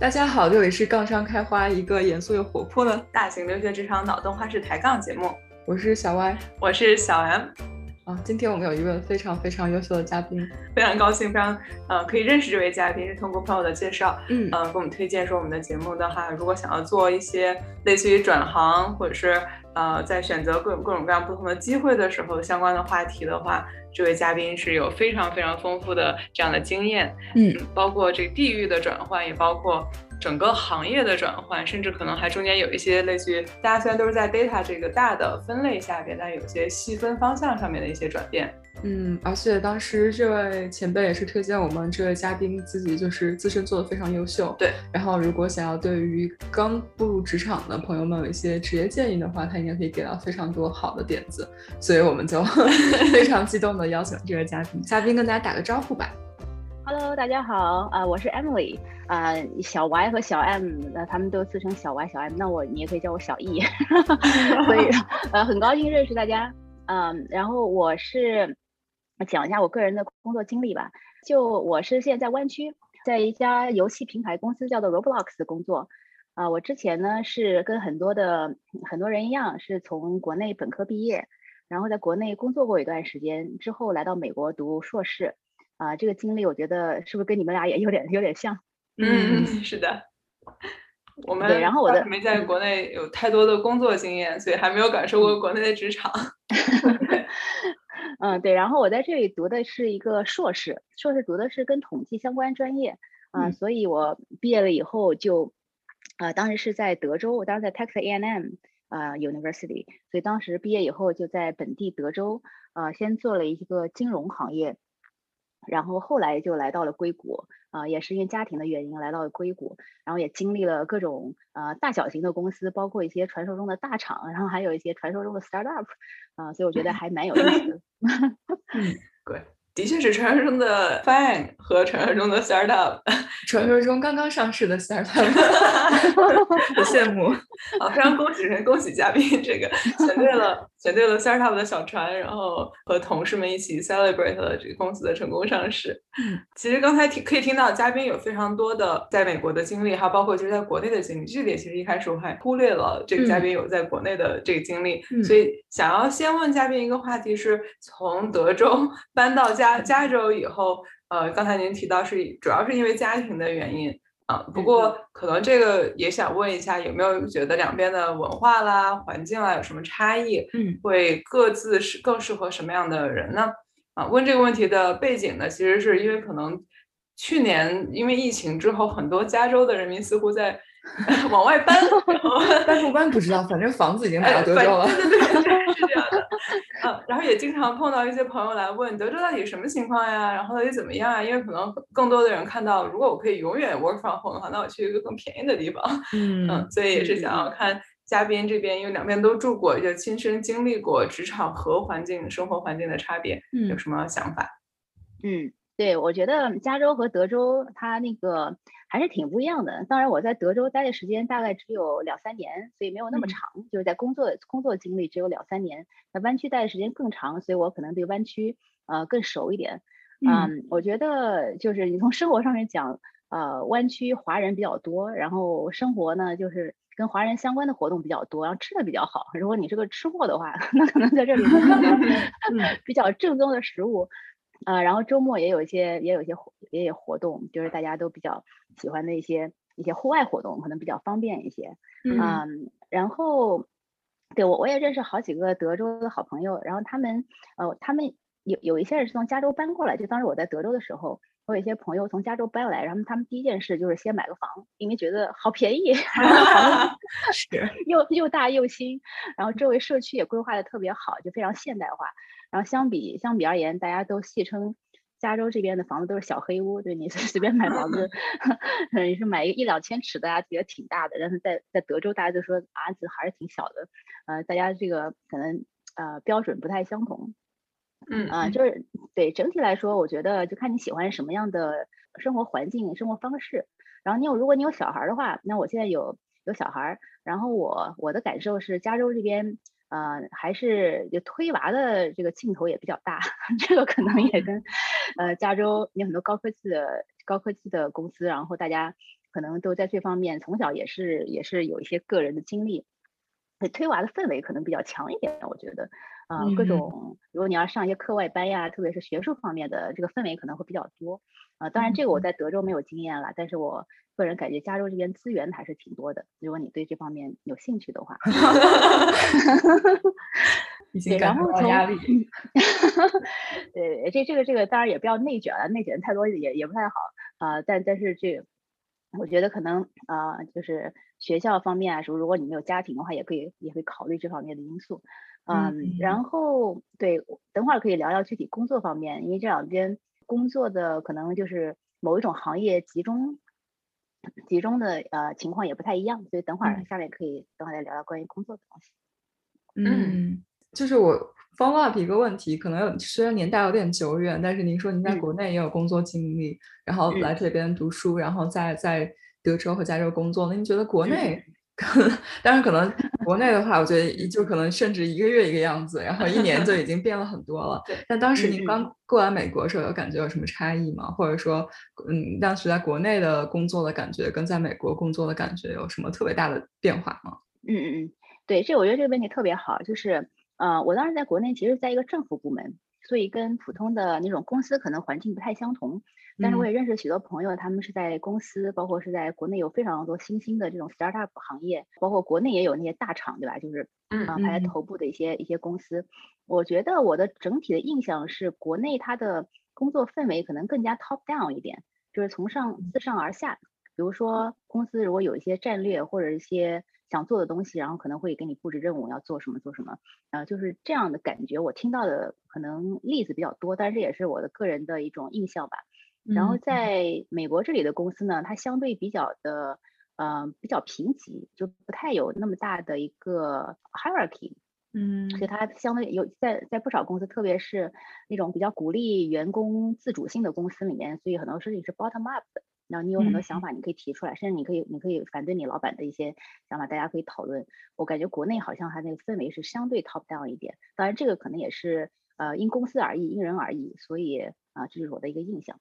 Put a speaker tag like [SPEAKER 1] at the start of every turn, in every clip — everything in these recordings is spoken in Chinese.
[SPEAKER 1] 大家好，这里是杠上开花，一个严肃又活泼的
[SPEAKER 2] 大型留学职场脑洞花式抬杠节目。
[SPEAKER 1] 我是小 Y，
[SPEAKER 2] 我是小 M。
[SPEAKER 1] 啊，今天我们有一位非常非常优秀的嘉宾，
[SPEAKER 2] 非常高兴，非常呃可以认识这位嘉宾，是通过朋友的介绍，
[SPEAKER 1] 嗯
[SPEAKER 2] 呃，给我们推荐说我们的节目的话，如果想要做一些类似于转行或者是呃在选择各种各种各样不同的机会的时候相关的话题的话，这位嘉宾是有非常非常丰富的这样的经验，
[SPEAKER 1] 嗯，
[SPEAKER 2] 包括这个地域的转换，也包括。整个行业的转换，甚至可能还中间有一些类似于大家虽然都是在 data 这个大的分类下边，但有些细分方向上面的一些转变。
[SPEAKER 1] 嗯，而且当时这位前辈也是推荐我们这位嘉宾自己就是自身做的非常优秀。
[SPEAKER 2] 对，
[SPEAKER 1] 然后如果想要对于刚步入职场的朋友们有一些职业建议的话，他应该可以给到非常多好的点子。所以我们就 非常激动的邀请这位嘉宾，嘉宾跟大家打个招呼吧。
[SPEAKER 3] Hello，大家好，啊，我是 Emily，啊，小 Y 和小 M，那他们都自称小 Y 小 M，那我你也可以叫我小 E，所以 呃很高兴认识大家，嗯，然后我是讲一下我个人的工作经历吧，就我是现在在湾区，在一家游戏平台公司叫做 Roblox 工作，啊，我之前呢是跟很多的很多人一样，是从国内本科毕业，然后在国内工作过一段时间，之后来到美国读硕士。啊，这个经历我觉得是不是跟你们俩也有点有点像？
[SPEAKER 2] 嗯，是的。我们
[SPEAKER 3] 对，然后我的
[SPEAKER 2] 没在国内有太多的工作经验，所以还没有感受过国内的职场。
[SPEAKER 3] 嗯，对。然后我在这里读的是一个硕士，硕士读的是跟统计相关专业啊，所以我毕业了以后就，呃，当时是在德州，我当时在 Texas A&M 啊 University，所以当时毕业以后就在本地德州啊，先做了一个金融行业。然后后来就来到了硅谷，啊，也是因为家庭的原因来到了硅谷，然后也经历了各种呃大小型的公司，包括一些传说中的大厂，然后还有一些传说中的 startup，啊，所以我觉得 还蛮有意思的。
[SPEAKER 2] 嗯，对。的确是传说中的 Fang 和传说中的 Startup，
[SPEAKER 1] 传说中刚刚上市的 Startup，
[SPEAKER 2] 我羡慕啊！非常恭喜人，恭喜嘉宾，这个选对了，选对了 Startup 的小船，然后和同事们一起 celebrate 了这个公司的成功上市。其实刚才听可以听到嘉宾有非常多的在美国的经历，还有包括就是在国内的经历。这点其实一开始我还忽略了这个嘉宾有在国内的这个经历，所以想要先问嘉宾一个话题是从德州 搬到加。加加州以后，呃，刚才您提到是主要是因为家庭的原因啊，不过可能这个也想问一下，有没有觉得两边的文化啦、环境啦有什么差异？
[SPEAKER 1] 嗯，
[SPEAKER 2] 会各自是更适合什么样的人呢？啊，问这个问题的背景呢，其实是因为可能去年因为疫情之后，很多加州的人民似乎在。往外搬，
[SPEAKER 1] 搬不搬不知道，反正房子已经买到德州了。
[SPEAKER 2] 对对对，是这样的。嗯，然后也经常碰到一些朋友来问德州到底什么情况呀？然后到底怎么样啊？因为可能更多的人看到，如果我可以永远 work from home 的话，那我去一个更便宜的地方。嗯，所以也是想要看嘉宾这边，因为两边都住过，就亲身经历过职场和环境、生活环境的差别，有什么想法？
[SPEAKER 3] 嗯。对，我觉得加州和德州它那个还是挺不一样的。当然，我在德州待的时间大概只有两三年，所以没有那么长。就是在工作工作经历只有两三年。在湾区待的时间更长，所以我可能对湾区呃更熟一点。嗯，我觉得就是你从生活上面讲，呃，湾区华人比较多，然后生活呢就是跟华人相关的活动比较多，然后吃的比较好。如果你是个吃货的话，那可能在这里 比较正宗的食物。啊，然后周末也有一些，也有一些活也有活动，就是大家都比较喜欢的一些一些户外活动，可能比较方便一些。嗯，然后对我我也认识好几个德州的好朋友，然后他们呃，他们有有一些人是从加州搬过来，就当时我在德州的时候，我有一些朋友从加州搬来，然后他们第一件事就是先买个房，因为觉得好便宜，
[SPEAKER 1] 是
[SPEAKER 3] 又又大又新，然后周围社区也规划的特别好，就非常现代化。然后相比相比而言，大家都戏称加州这边的房子都是小黑屋，对你 随便买房子，你是买一个一两千尺，大家觉得挺大的，但是在在德州，大家都说啊，这还是挺小的，呃，大家这个可能呃标准不太相同，
[SPEAKER 2] 嗯
[SPEAKER 3] 啊，就是对整体来说，我觉得就看你喜欢什么样的生活环境、生活方式。然后你有如果你有小孩的话，那我现在有有小孩，然后我我的感受是加州这边。呃，还是就推娃的这个劲头也比较大，这个可能也跟 呃加州有很多高科技的高科技的公司，然后大家可可能都在这方面从小也是也是有一些个人的经历。推娃的氛围可能比较强一点，我觉得，啊，各种如果你要上一些课外班呀，特别是学术方面的这个氛围可能会比较多，啊，当然这个我在德州没有经验了，但是我个人感觉加州这边资源还是挺多的，如果你对这方面有兴趣的话
[SPEAKER 1] 已经感受到压力，
[SPEAKER 3] 对，这这个这个当然也不要内卷了，内卷太多也也不太好啊，但但是这我觉得可能啊就是。学校方面啊，说如果你没有家庭的话，也可以也会考虑这方面的因素，嗯，然后对，等会儿可以聊聊具体工作方面，因为这两边工作的可能就是某一种行业集中集中的呃情况也不太一样，所以等会儿下面可以等会儿再聊聊关于工作的东西。
[SPEAKER 1] 嗯，就是我 follow up 一个问题，可能有虽然年代有点久远，但是您说您在国内也有工作经历，然后来这边读书，然后在在。德州和加州工作，那您觉得国内？当然，可能国内的话，我觉得就可能甚至一个月一个样子，然后一年就已经变了很多了。但当时您刚过来美国时候，有感觉有什么差异吗？或者说，嗯，当时在国内的工作的感觉跟在美国工作的感觉有什么特别大的变化吗？
[SPEAKER 3] 嗯嗯嗯，对，这我觉得这个问题特别好，就是，呃，我当时在国内其实在一个政府部门。所以跟普通的那种公司可能环境不太相同，但是我也认识许多朋友，他们是在公司，包括是在国内有非常多新兴的这种 startup 行业，包括国内也有那些大厂，对吧？就是啊排在头部的一些一些公司。我觉得我的整体的印象是，国内它的工作氛围可能更加 top down 一点，就是从上自上而下。比如说公司如果有一些战略或者一些想做的东西，然后可能会给你布置任务，要做什么做什么，啊，就是这样的感觉。我听到的可能例子比较多，但是这也是我的个人的一种印象吧。然后在美国这里的公司呢，它相对比较的，嗯，比较贫瘠，就不太有那么大的一个 hierarchy，
[SPEAKER 1] 嗯，
[SPEAKER 3] 所以它相对有在在不少公司，特别是那种比较鼓励员工自主性的公司里面，所以很多事情是 bottom up 的。然后你有很多想法，你可以提出来，甚至你可以，你可以反对你老板的一些想法，大家可以讨论。我感觉国内好像它那个氛围是相对 top down 一点，当然这个可能也是呃因公司而异，因人而异，所以啊这是我的一个印象。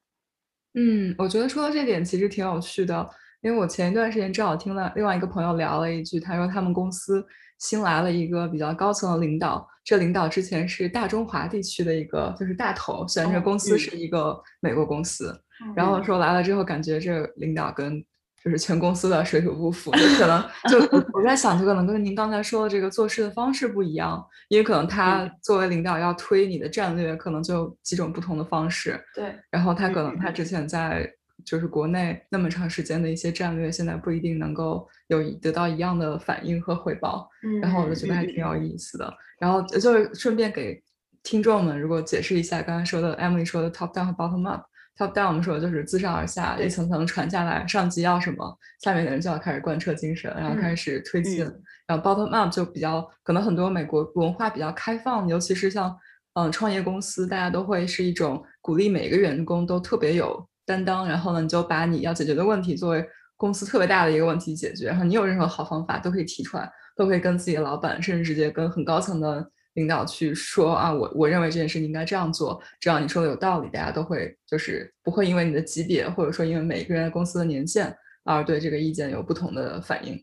[SPEAKER 1] 嗯，我觉得说到这点其实挺有趣的，因为我前一段时间正好听了另外一个朋友聊了一句，他说他们公司新来了一个比较高层的领导，这领导之前是大中华地区的一个就是大头，虽然这公司是一个美国公司。然后说来了之后，感觉这领导跟就是全公司的水土不服，就可能就 我在想，就可能跟您刚才说的这个做事的方式不一样，因为可能他作为领导要推你的战略，可能就几种不同的方式。
[SPEAKER 2] 对。
[SPEAKER 1] 然后他可能他之前在就是国内那么长时间的一些战略，现在不一定能够有得到一样的反应和回报。嗯。然后我就觉得还挺有意思的。然后就是顺便给听众们如果解释一下刚才说的 Emily 说的 top down 和 bottom up。Top down 我们说就是自上而下一层层传下来，上级要什么，下面的人就要开始贯彻精神，然后开始推进。然后 bottom up 就比较可能很多美国文化比较开放，尤其是像嗯创业公司，大家都会是一种鼓励每个员工都特别有担当，然后呢你就把你要解决的问题作为公司特别大的一个问题解决，然后你有任何好方法都可以提出来，都可以跟自己的老板，甚至直接跟很高层的。领导去说啊，我我认为这件事你应该这样做，只要你说的有道理，大家都会就是不会因为你的级别，或者说因为每个人公司的年限而对这个意见有不同的反应。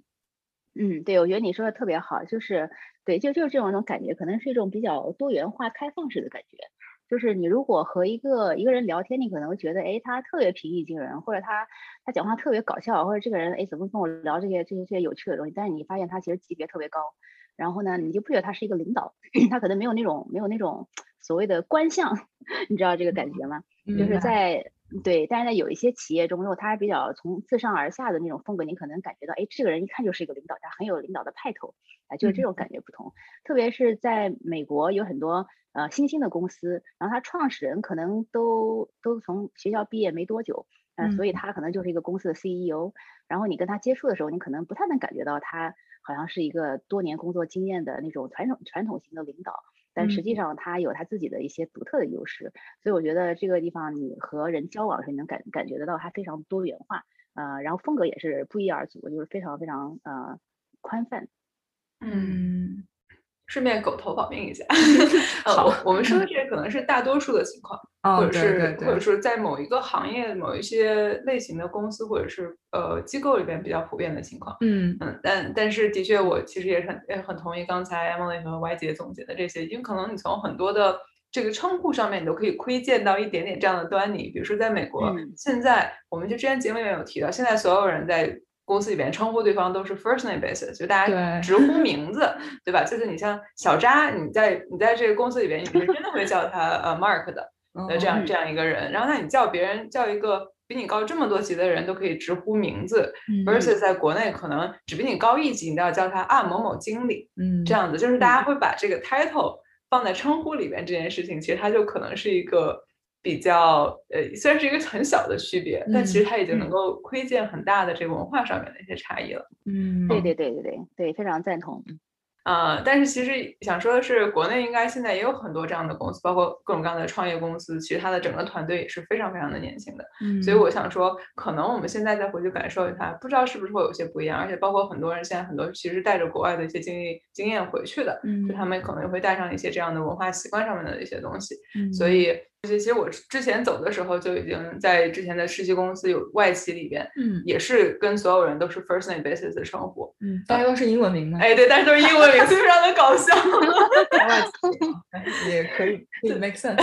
[SPEAKER 3] 嗯，对，我觉得你说的特别好，就是对，就就是这种种感觉，可能是一种比较多元化、开放式的感觉。就是你如果和一个一个人聊天，你可能会觉得，哎，他特别平易近人，或者他他讲话特别搞笑，或者这个人哎怎么跟我聊这些这些这些有趣的东西，但是你发现他其实级别特别高。然后呢，你就不觉得他是一个领导，他可能没有那种没有那种所谓的官相，你知道这个感觉吗？就是在对，但是在有一些企业中，如果他比较从自上而下的那种风格，你可能感觉到，哎，这个人一看就是一个领导，他很有领导的派头，啊，就是这种感觉不同。特别是在美国，有很多呃新兴的公司，然后他创始人可能都都从学校毕业没多久，嗯，所以他可能就是一个公司的 CEO。然后你跟他接触的时候，你可能不太能感觉到他。好像是一个多年工作经验的那种传统传统型的领导，但实际上他有他自己的一些独特的优势，所以我觉得这个地方你和人交往的时候你能感感觉得到他非常多元化，呃，然后风格也是不一而足，就是非常非常呃宽泛。
[SPEAKER 1] 嗯，
[SPEAKER 2] 顺便狗头保命一下。好，我们说的这个可能是大多数的情况，或者是或者说在某一个行业、某一些类型的公司或者是呃机构里边比较普遍的情况。
[SPEAKER 1] 嗯
[SPEAKER 2] 嗯，但但是的确，我其实也很也很同意刚才 Emily 和 Y 姐总结的这些，因为可能你从很多的这个称呼上面，你都可以窥见到一点点这样的端倪。比如说，在美国，现在我们就之前节目里面有提到，现在所有人在。公司里边称呼对方都是 first name basis，就大家直呼名字，对吧？就是你像小扎，你在你在这个公司里边，你是真的会叫他呃 Mark 的，那这样这样一个人。然后那你叫别人叫一个比你高这么多级的人都可以直呼名字，versus 在国内可能只比你高一级，你都要叫他啊某某经理，
[SPEAKER 1] 嗯，
[SPEAKER 2] 这样子就是大家会把这个 title 放在称呼里边这件事情，其实它就可能是一个。比较呃，虽然是一个很小的区别，但其实它已经能够窥见很大的这个文化上面的一些差异了。
[SPEAKER 1] 嗯，
[SPEAKER 3] 对对对对对对，非常赞同。
[SPEAKER 2] 呃，但是其实想说的是，国内应该现在也有很多这样的公司，包括各种各样的创业公司，其实它的整个团队也是非常非常的年轻的。
[SPEAKER 1] 嗯，
[SPEAKER 2] 所以我想说，可能我们现在再回去感受一下，不知道是不是会有些不一样。而且包括很多人现在很多其实带着国外的一些经历经验回去的，
[SPEAKER 1] 嗯，
[SPEAKER 2] 就他们可能会带上一些这样的文化习惯上面的一些东西。
[SPEAKER 1] 嗯，
[SPEAKER 2] 所以。其实我之前走的时候就已经在之前的实习公司有外企里边，
[SPEAKER 1] 嗯，
[SPEAKER 2] 也是跟所有人都是 first name basis 的称呼，
[SPEAKER 1] 嗯，大家都是英文名吗？
[SPEAKER 2] 哎，对，但是都是英文名，非常的搞笑。
[SPEAKER 1] 外企也可以，可以 make sense，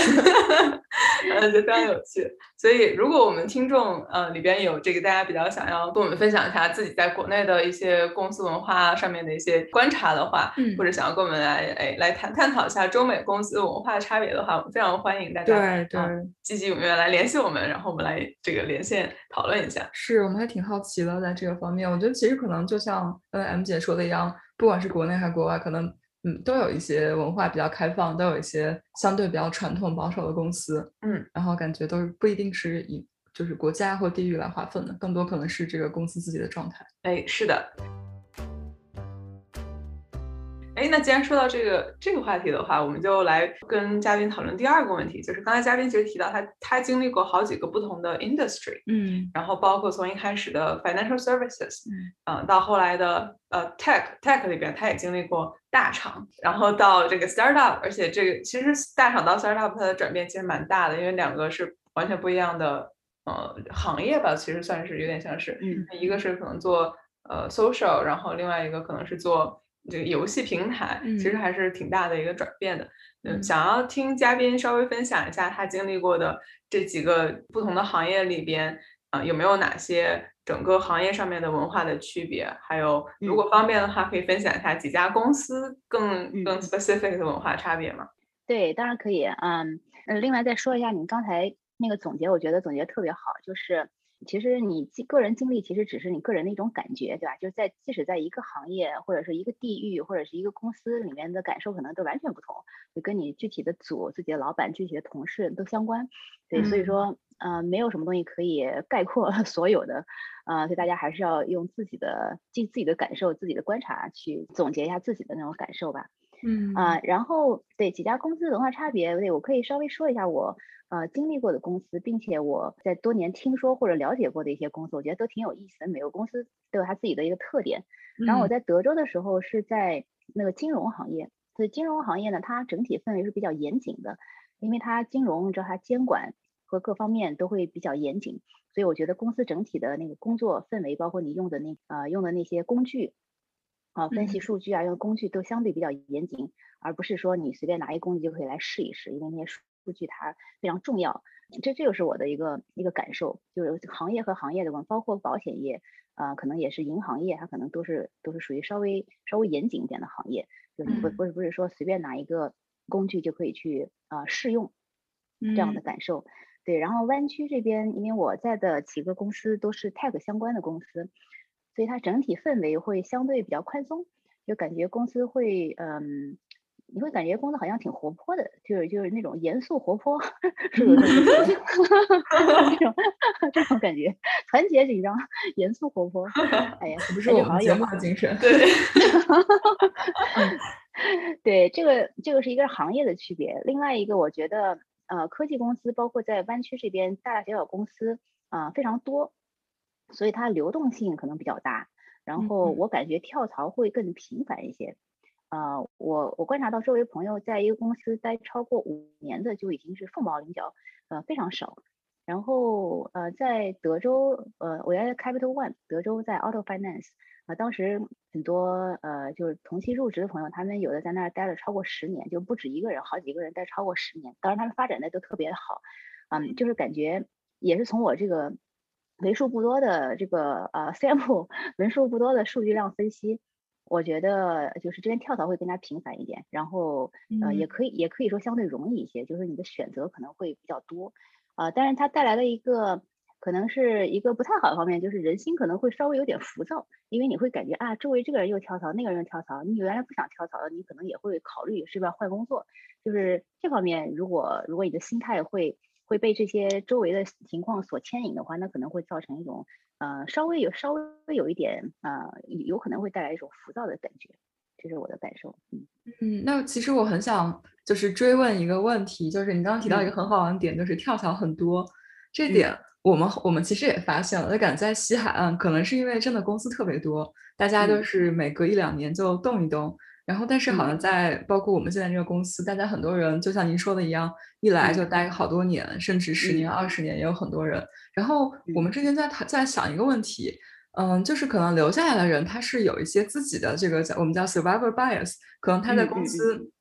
[SPEAKER 2] 嗯，就非常有趣。所以，如果我们听众呃里边有这个大家比较想要跟我们分享一下自己在国内的一些公司文化上面的一些观察的话，
[SPEAKER 1] 嗯，
[SPEAKER 2] 或者想要跟我们来哎来探探讨一下中美公司文化差别的话，我们非常欢迎大家。
[SPEAKER 1] 对对，
[SPEAKER 2] 积极踊跃来联系我们，然后我们来这个连线讨论一下。
[SPEAKER 1] 是我们还挺好奇的，在这个方面，我觉得其实可能就像呃 M 姐说的一样，不管是国内还是国外，可能嗯都有一些文化比较开放，都有一些相对比较传统保守的公司，
[SPEAKER 2] 嗯，
[SPEAKER 1] 然后感觉都是不一定是以就是国家或地域来划分的，更多可能是这个公司自己的状态。
[SPEAKER 2] 哎，是的。哎，那既然说到这个这个话题的话，我们就来跟嘉宾讨论第二个问题，就是刚才嘉宾其实提到他他经历过好几个不同的 industry，
[SPEAKER 1] 嗯，
[SPEAKER 2] 然后包括从一开始的 financial services，
[SPEAKER 1] 嗯，
[SPEAKER 2] 到后来的呃 tech tech 里边，他也经历过大厂，然后到这个 startup，而且这个其实大厂到 startup 它的转变其实蛮大的，因为两个是完全不一样的呃行业吧，其实算是有点像是，
[SPEAKER 3] 嗯，
[SPEAKER 2] 一个是可能做呃 social，然后另外一个可能是做。这个游戏平台其实还是挺大的一个转变的。嗯，想要听嘉宾稍微分享一下他经历过的这几个不同的行业里边，啊，有没有哪些整个行业上面的文化的区别？还有，如果方便的话，可以分享一下几家公司更更 specific 的文化差别吗？
[SPEAKER 3] 对，当然可以。嗯，嗯，另外再说一下，你刚才那个总结，我觉得总结特别好，就是。其实你个人经历其实只是你个人的一种感觉，对吧？就是在即使在一个行业或者是一个地域或者是一个公司里面的感受可能都完全不同，就跟你具体的组、自己的老板、具体的同事都相关。对，所以说，呃，没有什么东西可以概括 所有的，呃，所以大家还是要用自己的、尽自己的感受、自己的观察去总结一下自己的那种感受吧。
[SPEAKER 1] 嗯
[SPEAKER 3] 啊，然后对几家公司文化差别，对我可以稍微说一下我呃经历过的公司，并且我在多年听说或者了解过的一些公司，我觉得都挺有意思的。每个公司都有它自己的一个特点。然后我在德州的时候是在那个金融行业，所以金融行业呢，它整体氛围是比较严谨的，因为它金融你知道它监管和各方面都会比较严谨，所以我觉得公司整体的那个工作氛围，包括你用的那呃用的那些工具。啊，分析数据啊，用工具都相对比较严谨，而不是说你随便拿一工具就可以来试一试，因为那些数据它非常重要。这这个是我的一个一个感受，就是行业和行业的关，包括保险业，呃，可能也是银行业，它可能都是都是属于稍微稍微严谨一点的行业，就是不不是不是说随便拿一个工具就可以去啊试用这样的感受。对，然后湾区这边，因为我在的几个公司都是 tech 相关的公司。所以它整体氛围会相对比较宽松，就感觉公司会，嗯，你会感觉公司好像挺活泼的，就是就是那种严肃活泼，是有 这种 这种感觉，团结紧张，严肃活泼。哎呀，
[SPEAKER 1] 不是我们节目的精神。
[SPEAKER 2] 对，
[SPEAKER 3] 对，这个这个是一个行业的区别。另外一个，我觉得，呃，科技公司包括在湾区这边，大大小小公司啊非常多。所以它流动性可能比较大，然后我感觉跳槽会更频繁一些，呃，我我观察到周围朋友在一个公司待超过五年的就已经是凤毛麟角，呃，非常少。然后呃，在德州，呃，我原来 Capital One，德州在 Auto Finance，啊，当时很多呃就是同期入职的朋友，他们有的在那儿待了超过十年，就不止一个人，好几个人待超过十年。当然他们发展的都特别好，嗯，就是感觉也是从我这个为数不多的这个呃 sample 为数不多的数据量分析，我觉得就是这边跳槽会更加频繁一点，然后呃也可以也可以说相对容易一些，就是你的选择可能会比较多。啊，但是它带来的一个可能是一个不太好的方面，就是人心可能会稍微有点浮躁，因为你会感觉啊，周围这个人又跳槽，那个人又跳槽，你原来不想跳槽的，你可能也会考虑是不是要换工作。就是这方面，如果如果你的心态会会被这些周围的情况所牵引的话，那可能会造成一种呃稍微有稍微有一点呃有可能会带来一种浮躁的感觉，这是我的感受。
[SPEAKER 1] 嗯嗯，那其实我很想。就是追问一个问题，就是你刚刚提到一个很好玩的点，就是跳槽很多，这点我们我们其实也发现了。就感觉在西海岸，可能是因为真的公司特别多，大家都是每隔一两年就动一动。然后，但是好像在包括我们现在这个公司，大家很多人就像您说的一样，一来就。待好多年，甚至十年、二十年也有很多人。然后我们之前在谈在想一个问题，嗯，就是可能留下来的人他是有一些自己的这个叫我们叫 survivor bias，可能他在公司。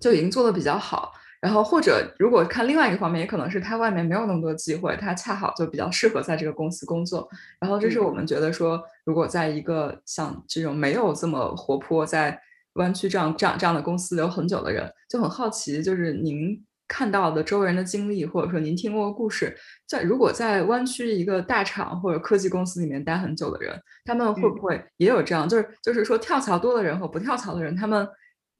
[SPEAKER 1] 就已经做的比较好，然后或者如果看另外一个方面，也可能是他外面没有那么多机会，他恰好就比较适合在这个公司工作。然后这是我们觉得说，如果在一个像这种没有这么活泼，在湾区这样这样这样的公司留很久的人，就很好奇，就是您看到的周围人的经历，或者说您听过的故事，在如果在湾区一个大厂或者科技公司里面待很久的人，他们会不会也有这样，就是就是说跳槽多的人和不跳槽的人，他们。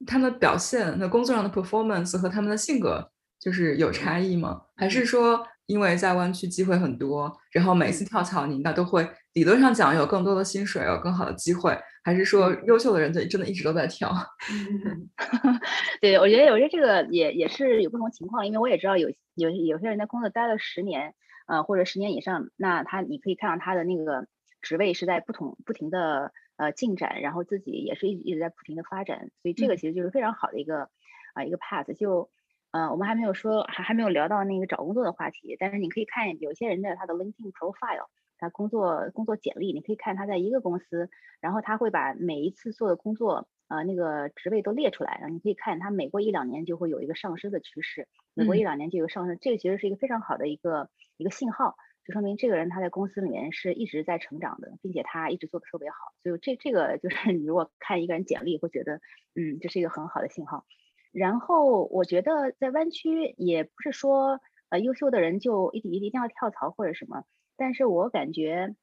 [SPEAKER 1] 他们表现，那工作上的 performance 和他们的性格就是有差异吗？还是说，因为在湾区机会很多，然后每次跳槽你应该都会理论上讲有更多的薪水，有更好的机会？还是说，优秀的人就真的一直都在跳？
[SPEAKER 3] 对，我觉得，我觉得这个也也是有不同情况，因为我也知道有有有些人在工作待了十年，呃，或者十年以上，那他你可以看到他的那个职位是在不同不停的。呃，进展，然后自己也是一一直在不停的发展，所以这个其实就是非常好的一个啊一个 path。就呃，我们还没有说，还还没有聊到那个找工作的话题，但是你可以看有些人的他的 LinkedIn profile，他工作工作简历，你可以看他在一个公司，然后他会把每一次做的工作呃那个职位都列出来，然后你可以看他每过一两年就会有一个上升的趋势，每过一两年就有上升，这个其实是一个非常好的一个一个信号。就说明这个人他在公司里面是一直在成长的，并且他一直做的特别好，所以这这个就是 你如果看一个人简历会觉得，嗯，这是一个很好的信号。然后我觉得在湾区也不是说呃优秀的人就一定一定要跳槽或者什么，但是我感觉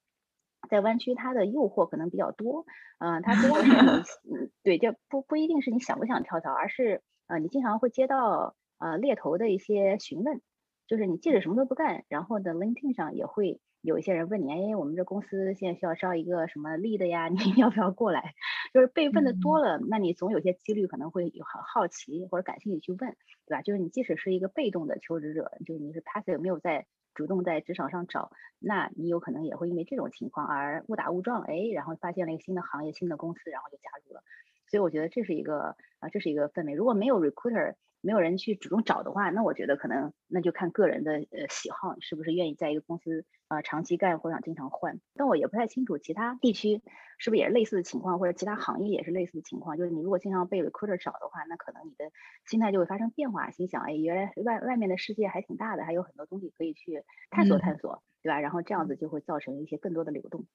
[SPEAKER 3] 在湾区它的诱惑可能比较多，嗯，它不光是你，对，就不不一定是你想不想跳槽，而是呃你经常会接到呃猎头的一些询问。就是你即使什么都不干，然后呢，LinkedIn 上也会有一些人问你，哎，我们这公司现在需要招一个什么 lead 呀，你要不要过来？就是被问的多了，那你总有些几率可能会有很好奇或者感兴趣去问，对吧？就是你即使是一个被动的求职者，就是你是 passive 没有在主动在职场上找，那你有可能也会因为这种情况而误打误撞，哎，然后发现了一个新的行业、新的公司，然后就加入了。所以我觉得这是一个啊，这是一个氛围。如果没有 recruiter。没有人去主动找的话，那我觉得可能那就看个人的呃喜好，是不是愿意在一个公司啊长期干或者想经常换。但我也不太清楚其他地区是不是也是类似的情况，或者其他行业也是类似的情况。就是你如果经常被 recruiter 找的话，那可能你的心态就会发生变化，心想哎，原来外外面的世界还挺大的，还有很多东西可以去探索探索，对吧？然后这样子就会造成一些更多的流动。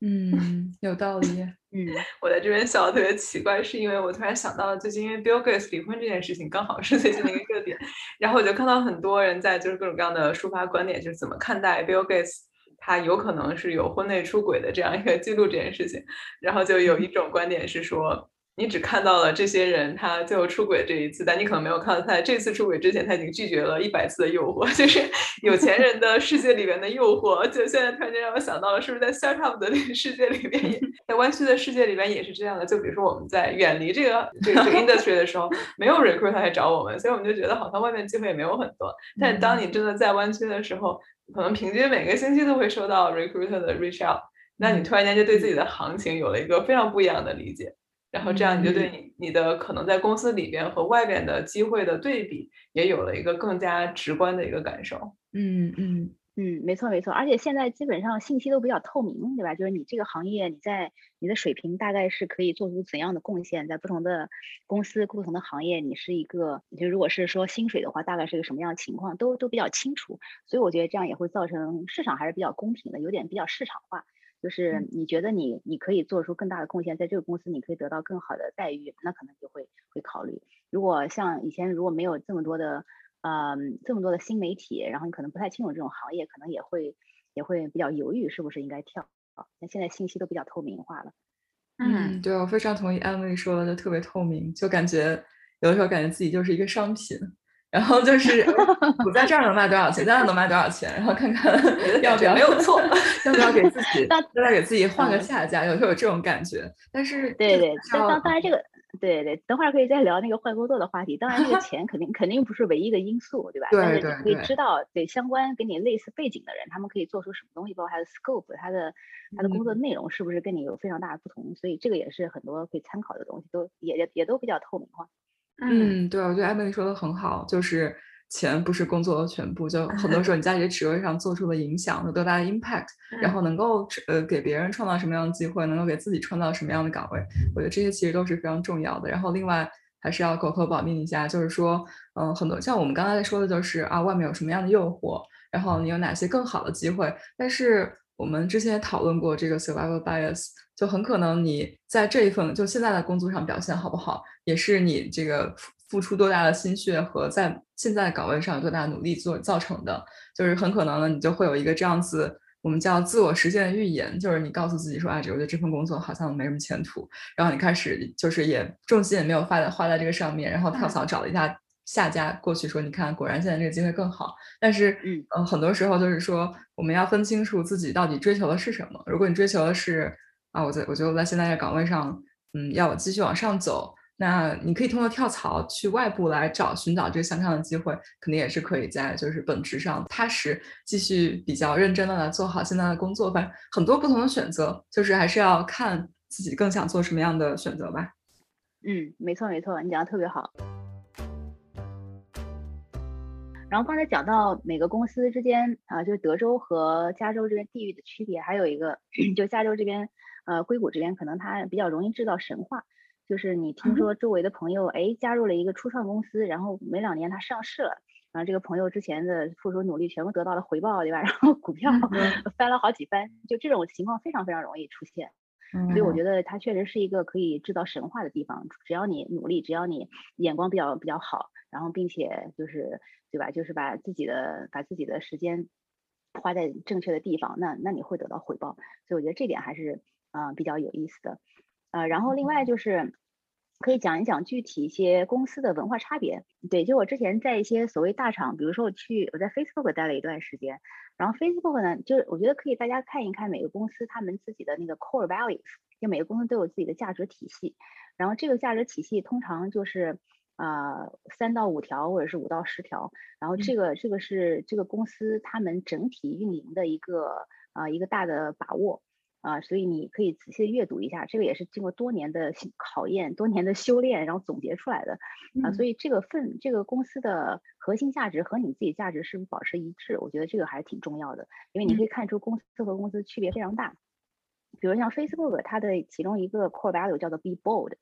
[SPEAKER 1] 嗯，有道理。
[SPEAKER 3] 嗯，
[SPEAKER 2] 我在这边笑的特别奇怪，是因为我突然想到了最近因为 Bill Gates 离婚这件事情，刚好是最近的一个热点。然后我就看到很多人在就是各种各样的抒发观点，就是怎么看待 Bill Gates 他有可能是有婚内出轨的这样一个记录这件事情。然后就有一种观点是说。你只看到了这些人他最后出轨这一次，但你可能没有看到他在这次出轨之前他已经拒绝了一百次的诱惑，就是有钱人的世界里面的诱惑。就现在突然间让我想到了，是不是在 startup 的那个世界里面，在弯曲的世界里面也是这样的？就比如说我们在远离这个这个 industry 的时候，没有 recruiter 来找我们，所以我们就觉得好像外面机会也没有很多。但当你真的在弯曲的时候，可能平均每个星期都会收到 recruiter 的 reach out，那你突然间就对自己的行情有了一个非常不一样的理解。然后这样你就对你你的可能在公司里边和外边的机会的对比，也有了一个更加直观的一个感受。
[SPEAKER 1] 嗯嗯。
[SPEAKER 3] 嗯，没错没错，而且现在基本上信息都比较透明，对吧？就是你这个行业，你在你的水平大概是可以做出怎样的贡献，在不同的公司、不同的行业，你是一个，就如果是说薪水的话，大概是个什么样的情况，都都比较清楚。所以我觉得这样也会造成市场还是比较公平的，有点比较市场化。就是你觉得你你可以做出更大的贡献，在这个公司你可以得到更好的待遇，那可能就会会考虑。如果像以前如果没有这么多的。嗯，这么多的新媒体，然后你可能不太清楚这种行业，可能也会也会比较犹豫，是不是应该跳？那现在信息都比较透明化了。
[SPEAKER 1] 嗯，对我非常同意安慰说的，就特别透明，就感觉有的时候感觉自己就是一个商品，然后就是我在这儿能卖多少钱，在那能卖多少钱，然后看看要不要
[SPEAKER 2] 没有错，
[SPEAKER 1] 要不要给自己再给自己换个下家，有时候有这种感觉。但是
[SPEAKER 3] 对对，当当然这个。对对，等会儿可以再聊那个换工作的话题。当然，这个钱肯定肯定不是唯一的因素，对吧？
[SPEAKER 1] 对
[SPEAKER 3] 对。但是你可以知道，对相关跟你类似背景的人，他们可以做出什么东西，包括他的 scope，他的他的工作内容是不是跟你有非常大的不同？所以这个也是很多可以参考的东西，都也也也都比较透明化。
[SPEAKER 1] 嗯，对，我觉得艾米丽说的很好，就是。钱不是工作的全部，就很多时候你在这个职位上做出的影响有多大的 impact，然后能够呃给别人创造什么样的机会，能够给自己创造什么样的岗位，我觉得这些其实都是非常重要的。然后另外还是要口头保密一下，就是说，嗯，很多像我们刚才说的，就是啊，外面有什么样的诱惑，然后你有哪些更好的机会。但是我们之前也讨论过这个 survival bias，就很可能你在这一份就现在的工作上表现好不好，也是你这个。付出多大的心血和在现在岗位上有多大努力做造成的，就是很可能呢，你就会有一个这样子，我们叫自我实现的预言，就是你告诉自己说，啊，这我觉得这份工作好像没什么前途，然后你开始就是也重心也没有花在花在这个上面，然后跳槽找了一家下家过去，说你看果然现在这个机会更好，但是嗯呃很多时候就是说我们要分清楚自己到底追求的是什么，如果你追求的是啊，我在我觉得在现在这岗位上，嗯，要继续往上走。那你可以通过跳槽去外部来找寻找这个向上的机会，肯定也是可以在就是本职上踏实继续比较认真的来做好现在的工作。反正很多不同的选择，就是还是要看自己更想做什么样的选择吧。
[SPEAKER 3] 嗯，没错没错，你讲的特别好。然后刚才讲到每个公司之间啊，就是德州和加州这边地域的区别，还有一个就加州这边呃硅谷这边可能它比较容易制造神话。就是你听说周围的朋友哎加入了一个初创公司，然后没两年它上市了，然后这个朋友之前的付出努力全部得到了回报，对吧？然后股票翻了好几番，就这种情况非常非常容易出现。所以我觉得它确实是一个可以制造神话的地方，只要你努力，只要你眼光比较比较好，然后并且就是对吧？就是把自己的把自己的时间花在正确的地方，那那你会得到回报。所以我觉得这点还是啊比较有意思的。呃，然后另外就是可以讲一讲具体一些公司的文化差别。对，就我之前在一些所谓大厂，比如说我去我在 Facebook 待了一段时间，然后 Facebook 呢，就是我觉得可以大家看一看每个公司他们自己的那个 core values，就每个公司都有自己的价值体系，然后这个价值体系通常就是啊三到五条或者是五到十条，然后这个这个是这个公司他们整体运营的一个啊一个大的把握。啊，所以你可以仔细的阅读一下，这个也是经过多年的考验、多年的修炼，然后总结出来的啊。所以这个份这个公司的核心价值和你自己价值是不是保持一致？我觉得这个还是挺重要的，因为你可以看出公司和公司区别非常大。比如像 Facebook，它的其中一个 core value 叫做 be bold，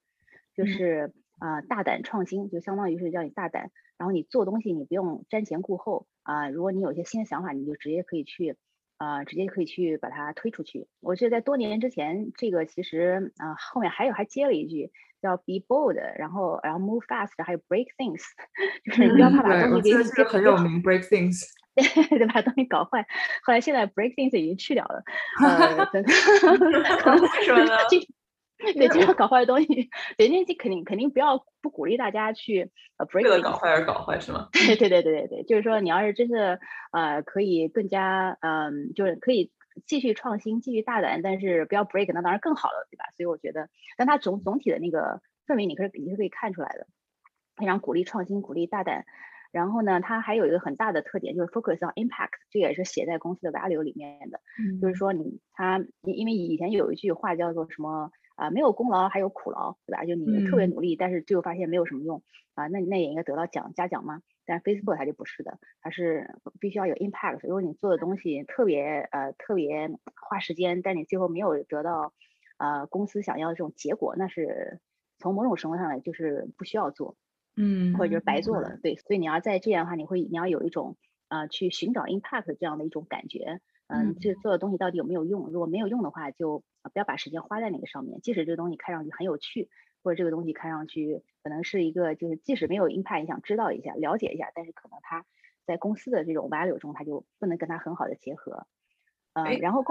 [SPEAKER 3] 就是啊大胆创新，就相当于是叫你大胆，然后你做东西你不用瞻前顾后啊，如果你有些新的想法，你就直接可以去。啊，直接可以去把它推出去。我记得在多年之前，这个其实啊，后面还有还接了一句叫 “be bold”，然后然后 “move fast”，还有 “break things”，就是你不要怕把东西给
[SPEAKER 1] 这个很有名 “break things”，
[SPEAKER 3] 对，把东西搞坏。后来现在 “break things” 已经去掉了，呃，
[SPEAKER 2] 什么呢？
[SPEAKER 3] 对，经常 搞坏的东西，对，那肯定肯定不要不鼓励大家去呃 break。
[SPEAKER 2] 为了搞坏而搞坏是吗？
[SPEAKER 3] 对对对对对对，就是说你要是真的呃可以更加嗯，就是可以继续创新，继续大胆，但是不要 break，那当然更好了，对吧？所以我觉得，但它总总体的那个氛围，你可是你是可以看出来的，非常鼓励创新，鼓励大胆。然后呢，它还有一个很大的特点，就是 focus on impact，这也是写在公司的 value 里面的。就是说，你它因为以前有一句话叫做什么啊，没有功劳还有苦劳，对吧？就你特别努力，但是最后发现没有什么用啊，那那也应该得到奖嘉奖吗？但 Facebook 它就不是的，它是必须要有 impact。如果你做的东西特别呃特别花时间，但你最后没有得到呃公司想要的这种结果，那是从某种程度上来就是不需要做，
[SPEAKER 1] 嗯，
[SPEAKER 3] 或者就是白做了。对，所以你要在这样的话，你会你要有一种呃去寻找 impact 这样的一种感觉。嗯，这做的东西到底有没有用？如果没有用的话，就不要把时间花在那个上面。即使这个东西看上去很有趣，或者这个东西看上去可能是一个，就是即使没有 impact，你想知道一下、了解一下，但是可能它在公司的这种 value 中，它就不能跟它很好的结合。呃，然后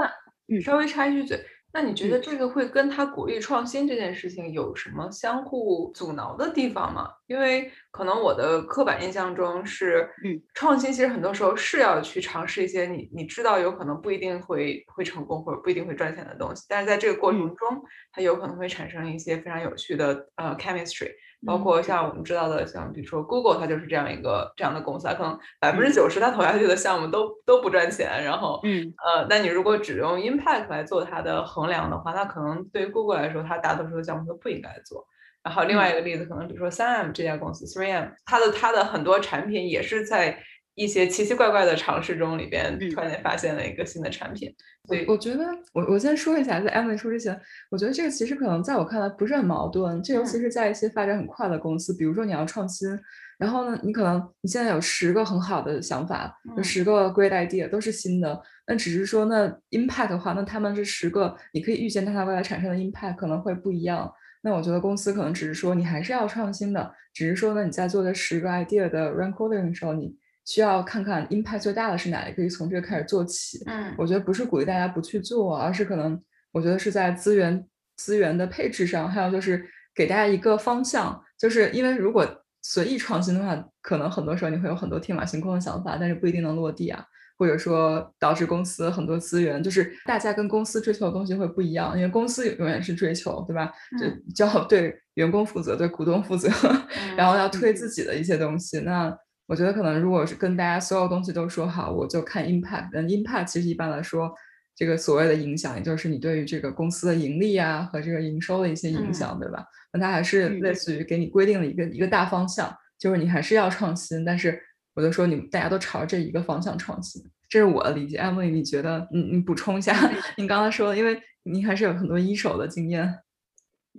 [SPEAKER 2] 嗯，稍微插一句嘴。那你觉得这个会跟他鼓励创新这件事情有什么相互阻挠的地方吗？因为可能我的刻板印象中是，
[SPEAKER 3] 嗯，
[SPEAKER 2] 创新其实很多时候是要去尝试一些你你知道有可能不一定会会成功或者不一定会赚钱的东西，但是在这个过程中，它有可能会产生一些非常有趣的呃 chemistry。包括像我们知道的，像比如说 Google，它就是这样一个这样的公司，它可能百分之九十它投下去的项目都都不赚钱。然后，
[SPEAKER 3] 嗯，
[SPEAKER 2] 呃，那你如果只用 impact 来做它的衡量的话，那可能对于 Google 来说，它大多数的项目都不应该做。然后另外一个例子，可能比如说三 M 这家公司，3M，它的它的很多产品也是在。一些奇奇怪怪的尝试中，里边突然间发现了一个新的产品。所以
[SPEAKER 1] 我觉得，我我先说一下，在 Emily 说之前，我觉得这个其实可能在我看来不是很矛盾。这尤其是在一些发展很快的公司，比如说你要创新，然后呢，你可能你现在有十个很好的想法，有十个 great idea 都是新的，那只是说那 impact 的话，那他们这十个你可以预见它未来产生的 impact 可能会不一样。那我觉得公司可能只是说你还是要创新的，只是说呢你在做这十个 idea 的 rank ordering 的时候，你。需要看看 impact 最大的是哪一个，可以从这个开始做起。
[SPEAKER 2] 嗯，
[SPEAKER 1] 我觉得不是鼓励大家不去做，而是可能我觉得是在资源资源的配置上，还有就是给大家一个方向。就是因为如果随意创新的话，可能很多时候你会有很多天马行空的想法，但是不一定能落地啊。或者说导致公司很多资源，就是大家跟公司追求的东西会不一样，因为公司永远是追求，对吧？就就要 对员工负责，对股东负责，然后要推自己的一些东西。那我觉得可能，如果是跟大家所有东西都说好，我就看 impact。但 impact 其实一般来说，这个所谓的影响，也就是你对于这个公司的盈利啊和这个营收的一些影响，对吧？那它还是类似于给你规定了一个一个大方向，就是你还是要创新。但是我就说，你们大家都朝着这一个方向创新，这是我的理解。艾薇，你觉得？你你补充一下，你刚才说的，因为你还是有很多一手的经验。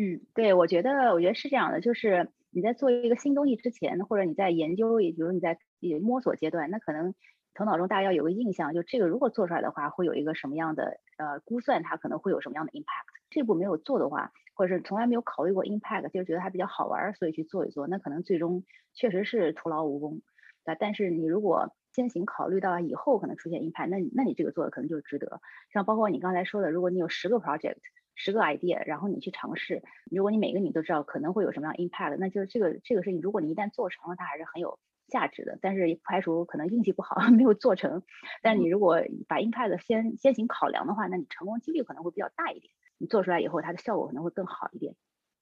[SPEAKER 3] 嗯，对，我觉得，我觉得是这样的，就是。你在做一个新东西之前，或者你在研究，也比如你在摸索阶段，那可能头脑中大概要有个印象，就这个如果做出来的话，会有一个什么样的呃估算，它可能会有什么样的 impact。这步没有做的话，或者是从来没有考虑过 impact，就是觉得它比较好玩，所以去做一做，那可能最终确实是徒劳无功。啊，但是你如果先行考虑到以后可能出现 impact，那那你这个做的可能就值得。像包括你刚才说的，如果你有十个 project。十个 idea，然后你去尝试。如果你每个你都知道可能会有什么样 impact，那就是这个这个事情，如果你一旦做成了，它还是很有价值的。但是不排除可能运气不好 没有做成。但你如果把 impact 先先行考量的话，那你成功几率可能会比较大一点。你做出来以后，它的效果可能会更好一点。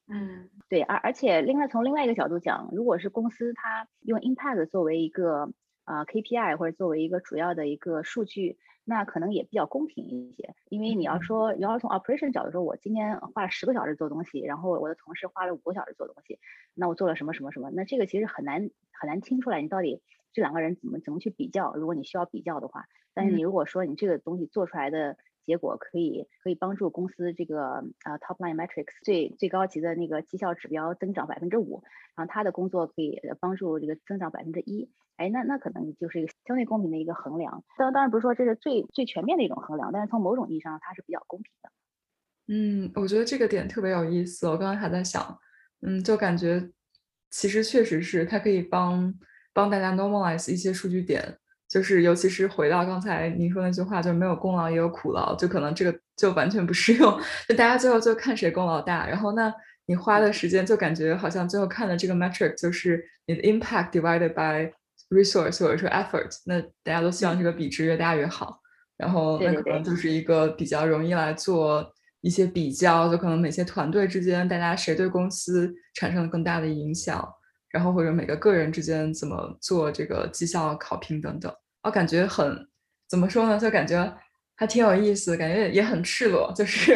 [SPEAKER 2] 嗯，
[SPEAKER 3] 对。而而且另外从另外一个角度讲，如果是公司它用 impact 作为一个啊 KPI 或者作为一个主要的一个数据。那可能也比较公平一些，因为你要说你要从 operation 角度说，我今天花了十个小时做东西，然后我的同事花了五个小时做东西，那我做了什么什么什么？那这个其实很难很难听出来，你到底这两个人怎么怎么去比较？如果你需要比较的话，但是你如果说你这个东西做出来的。结果可以可以帮助公司这个呃 top line metrics 最最高级的那个绩效指标增长百分之五，然后他的工作可以帮助这个增长百分之一，哎，那那可能就是一个相对公平的一个衡量。当当然不是说这是最最全面的一种衡量，但是从某种意义上它是比较公平的。
[SPEAKER 1] 嗯，我觉得这个点特别有意思。我刚刚还在想，嗯，就感觉其实确实是它可以帮帮大家 normalize 一些数据点。就是，尤其是回到刚才您说那句话，就是没有功劳也有苦劳，就可能这个就完全不适用。就大家最后就看谁功劳大，然后那你花的时间就感觉好像最后看的这个 metric 就是你的 impact divided by resource 或者说 effort。那大家都希望这个比值越大越好，然后那可能就是一个比较容易来做一些比较，就可能哪些团队之间大家谁对公司产生了更大的影响。然后或者每个个人之间怎么做这个绩效考评等等，我感觉很怎么说呢？就感觉还挺有意思，感觉也很赤裸，就是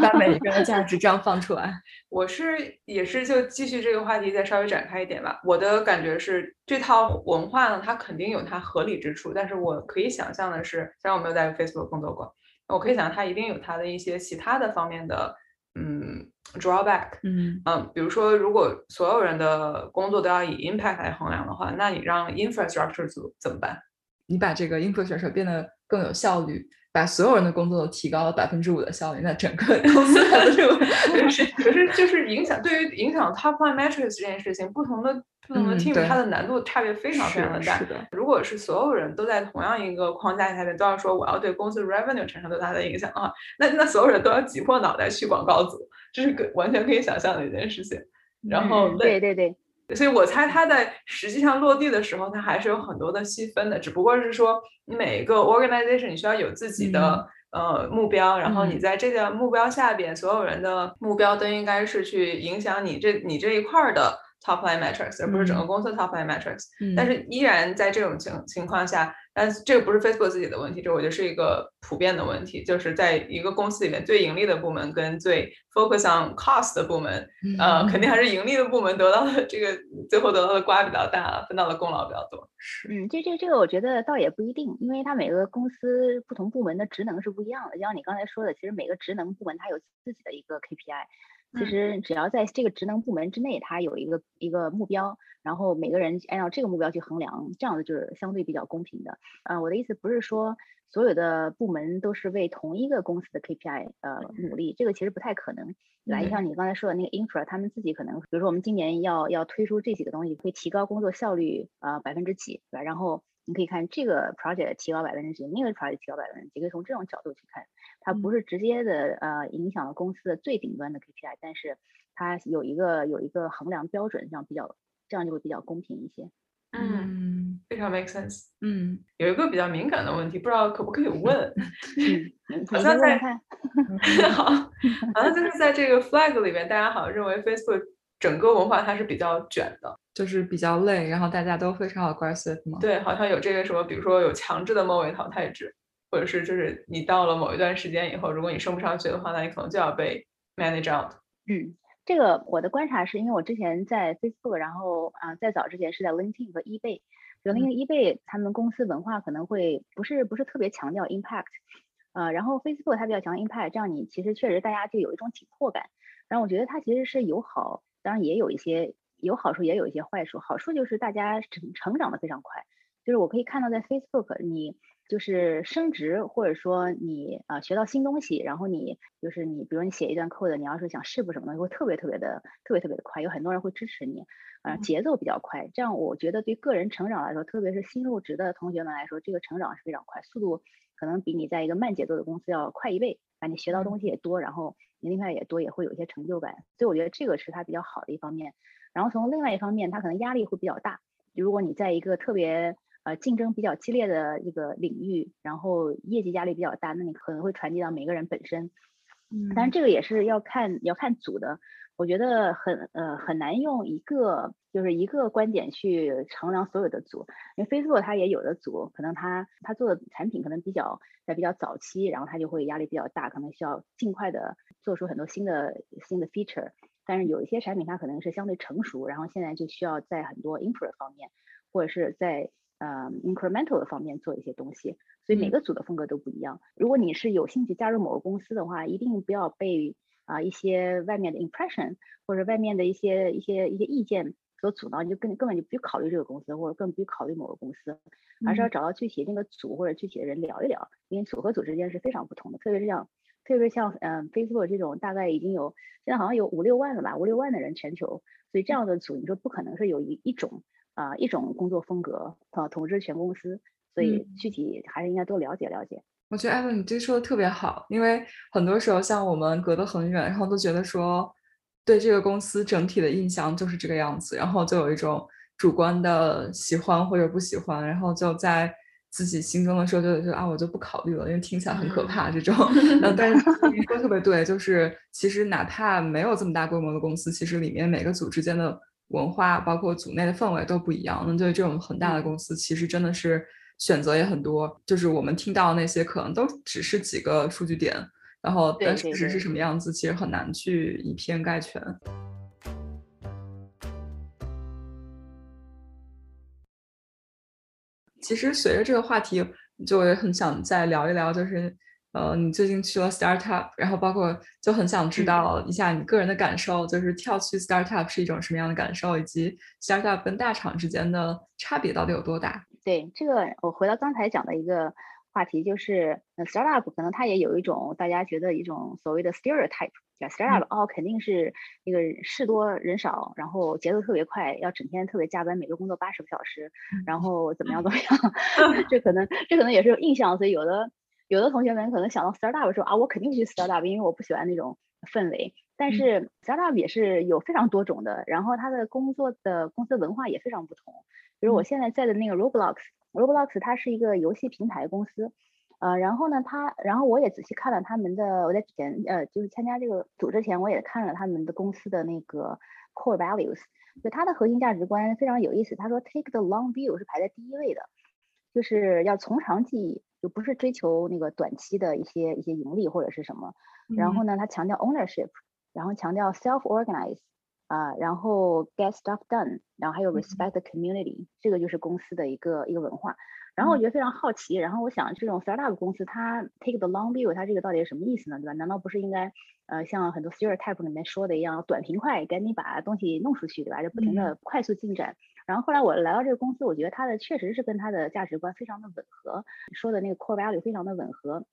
[SPEAKER 1] 把每一个人的价值 这样放出来。
[SPEAKER 2] 我是也是就继续这个话题再稍微展开一点吧。我的感觉是这套文化呢，它肯定有它合理之处，但是我可以想象的是，虽然我没有在 Facebook 工作过，我可以想象它一定有它的一些其他的方面的嗯 drawback。
[SPEAKER 1] 嗯
[SPEAKER 2] 嗯，比如说，如果所有人的工作都要以 impact 来衡量的话，那你让 infrastructure 组怎么办？
[SPEAKER 1] 你把这个 infrastructure 变得更有效率。把所有人的工作都提高了百分之五的效率，那整个公司的就
[SPEAKER 2] 可 是可是就是影响对于影响 top line metrics 这件事情，不同的不同的 team 它的难度差别非常非常的大。如果是所有人都在同样一个框架下面都要说我要对公司 revenue 产生多大的影响的话，那那所有人都要挤破脑袋去广告组，这是可完全可以想象的一件事情。然后
[SPEAKER 3] 对对对。
[SPEAKER 2] 所以我猜它在实际上落地的时候，它还是有很多的细分的，只不过是说你每一个 organization 你需要有自己的呃目标，然后你在这个目标下边，所有人的目标都应该是去影响你这你这一块的 top line metrics，而不是整个公司 top line metrics。但是依然在这种情情况下。但这个不是 Facebook 自己的问题，这我觉得是一个普遍的问题，就是在一个公司里面最盈利的部门跟最 focus on cost 的部门，呃，肯定还是盈利的部门得到的这个最后得到的瓜比较大，分到的功劳比较多。
[SPEAKER 3] 嗯，这这这个我觉得倒也不一定，因为它每个公司不同部门的职能是不一样的，就像你刚才说的，其实每个职能部门它有自己的一个 KPI。其实只要在这个职能部门之内，它有一个一个目标，然后每个人按照这个目标去衡量，这样的就是相对比较公平的。呃，我的意思不是说所有的部门都是为同一个公司的 KPI 呃努力，这个其实不太可能。来，像你刚才说的那个 infra，他们自己可能，比如说我们今年要要推出这几个东西，会提高工作效率呃百分之几，对吧？然后你可以看这个 project 提高百分之几，那个 project 提高百分之几，可以从这种角度去看。它不是直接的呃影响了公司的最顶端的 KPI，但是它有一个有一个衡量标准，这样比较这样就会比较公平一些。
[SPEAKER 2] 嗯，非常 make sense。
[SPEAKER 1] 嗯，
[SPEAKER 2] 有一个比较敏感的问题，不知道可不可以问？
[SPEAKER 3] 嗯好像在
[SPEAKER 2] 好，好像就是在这个 flag 里面，大家好像认为 Facebook 整个文化它是比较卷的，
[SPEAKER 1] 就是比较累，然后大家都非常 aggressive 吗？
[SPEAKER 2] 对，好像有这个什么，比如说有强制的末位淘汰制。或者是就是你到了某一段时间以后，如果你升不上去的话，那你可能就要被 manage out。
[SPEAKER 3] 嗯，这个我的观察是因为我之前在 Facebook，然后啊，在早之前是在 LinkedIn 和 eBay，就那个 eBay 他们公司文化可能会不是不是特别强调 impact，呃，然后 Facebook 它比较强调 impact，这样你其实确实大家就有一种紧迫感。然后我觉得它其实是友好，当然也有一些有好处，也有一些坏处。好处就是大家成成长的非常快，就是我可以看到在 Facebook 你。就是升职，或者说你啊学到新东西，然后你就是你，比如你写一段 code，你要是想试不什么东西，会特别特别的特别特别的快，有很多人会支持你，啊节奏比较快，这样我觉得对个人成长来说，特别是新入职的同学们来说，这个成长是非常快，速度可能比你在一个慢节奏的公司要快一倍，啊你学到东西也多，然后年龄派也多，也会有一些成就感，所以我觉得这个是他比较好的一方面。然后从另外一方面，他可能压力会比较大，如果你在一个特别。呃，竞争比较激烈的一个领域，然后业绩压力比较大，那你可能会传递到每个人本身。嗯，但是这个也是要看要看组的，我觉得很呃很难用一个就是一个观点去衡量所有的组，因为 Facebook 它也有的组，可能它它做的产品可能比较在比较早期，然后它就会压力比较大，可能需要尽快的做出很多新的新的 feature。但是有一些产品它可能是相对成熟，然后现在就需要在很多 infra 方面，或者是在呃，incremental 的方面做一些东西，所以每个组的风格都不一样。如果你是有兴趣加入某个公司的话，一定不要被啊一些外面的 impression 或者外面的一些一些一些意见所阻挠，你就根根本就不去考虑这个公司，或者更不去考虑某个公司，而是要找到具体那个组或者具体的人聊一聊，因为组和组之间是非常不同的。特别是像特别是像嗯 Facebook 这种大概已经有现在好像有五六万了吧，五六万的人全球，所以这样的组你说不可能是有一一种。啊，一种工作风格啊，统治全公司，所以具体还是应该多了解了解。
[SPEAKER 1] 我觉得艾文，你这说的特别好，因为很多时候像我们隔得很远，然后都觉得说对这个公司整体的印象就是这个样子，然后就有一种主观的喜欢或者不喜欢，然后就在自己心中的时候就就啊，我就不考虑了，因为听起来很可怕这种。嗯，但是你说特别对，就是其实哪怕没有这么大规模的公司，其实里面每个组之间的。文化包括组内的氛围都不一样，那对这种很大的公司，其实真的是选择也很多，就是我们听到那些可能都只是几个数据点，然后但事实是什么样子，其实很难去以偏概全。其实随着这个话题，就也很想再聊一聊，就是呃，你最近去了 startup，然后包括就很想知道一下你个人的感受，就是跳去 startup 是一种什么样的感受，以及 startup 跟大厂之间的差别到底有多大？
[SPEAKER 3] 对这个，我回到刚才讲的一个话题，就是 startup 可能它也有一种大家觉得一种所谓的 stereotype 叫。startup 哦，肯定是那个事多人少，然后节奏特别快，要整天特别加班，每周工作八十个小时，然后怎么样怎么样？这可能这可能也是有印象，所以有的有的同学们可能想到 startup 说啊，我肯定去 startup，因为我不喜欢那种氛围。但是 startup 也是有非常多种的，然后他的工作的公司文化也非常不同。比如我现在在的那个 Roblox，Roblox 它是一个游戏平台公司。呃，然后呢，他，然后我也仔细看了他们的，我在之前，呃，就是参加这个组之前，我也看了他们的公司的那个 core values，就它的核心价值观非常有意思。他说 take the long view 是排在第一位的，就是要从长计议，就不是追求那个短期的一些一些盈利或者是什么。然后呢，他强调 ownership，然后强调 self organize，啊，然后 get stuff done，然后还有 respect the community，这个就是公司的一个一个文化。然后我觉得非常好奇，然后我想这种 startup 公司它 take the long view，它这个到底是什么意思呢？对吧？难道不是应该呃像很多 stereotype 里面说的一样，短平快，赶紧把东西弄出去，对吧？就不停的快速进展。然后后来我来到这个公司，我觉得他的确实是跟他的价值观非常的吻合，说的那个 core value 非常的吻合。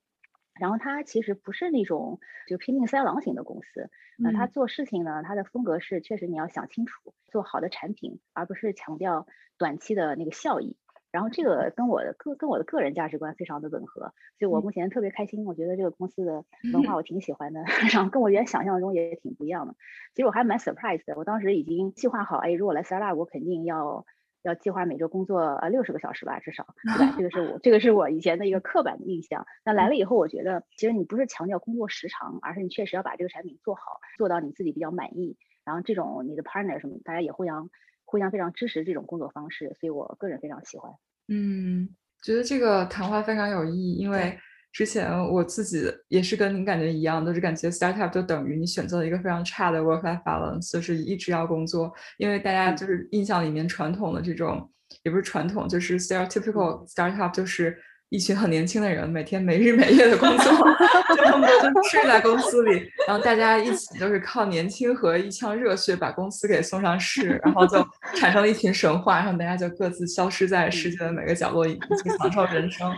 [SPEAKER 3] 然后他其实不是那种就拼命塞狼型的公司，那他做事情呢，他的风格是确实你要想清楚，做好的产品，而不是强调短期的那个效益。然后这个跟我的个跟我的个人价值观非常的吻合，所以我目前特别开心。我觉得这个公司的文化 我挺喜欢的，然后跟我原来想象中也挺不一样的。其实我还蛮 surprise 的，我当时已经计划好，哎，如果来 startup，我肯定要要计划每周工作呃六十个小时吧，至少，对吧？这个是我这个是我以前的一个刻板的印象。那来了以后，我觉得其实你不是强调工作时长，而是你确实要把这个产品做好，做到你自己比较满意。然后这种你的 partner 什么，大家也互相。互相非常支持这种工作方式，所以我个人非常喜欢。
[SPEAKER 1] 嗯，觉得这个谈话非常有意义，因为之前我自己也是跟您感觉一样，都是感觉 startup 就等于你选择了一个非常差的 work-life balance，就是一直要工作。因为大家就是印象里面传统的这种，也不是传统，就是 stereotypical startup 就是。一群很年轻的人，每天没日没夜的工作，就恨不得就睡在公司里，然后大家一起就是靠年轻和一腔热血把公司给送上市，然后就产生了一群神话，然后大家就各自消失在世界的每个角落，一起享受人生。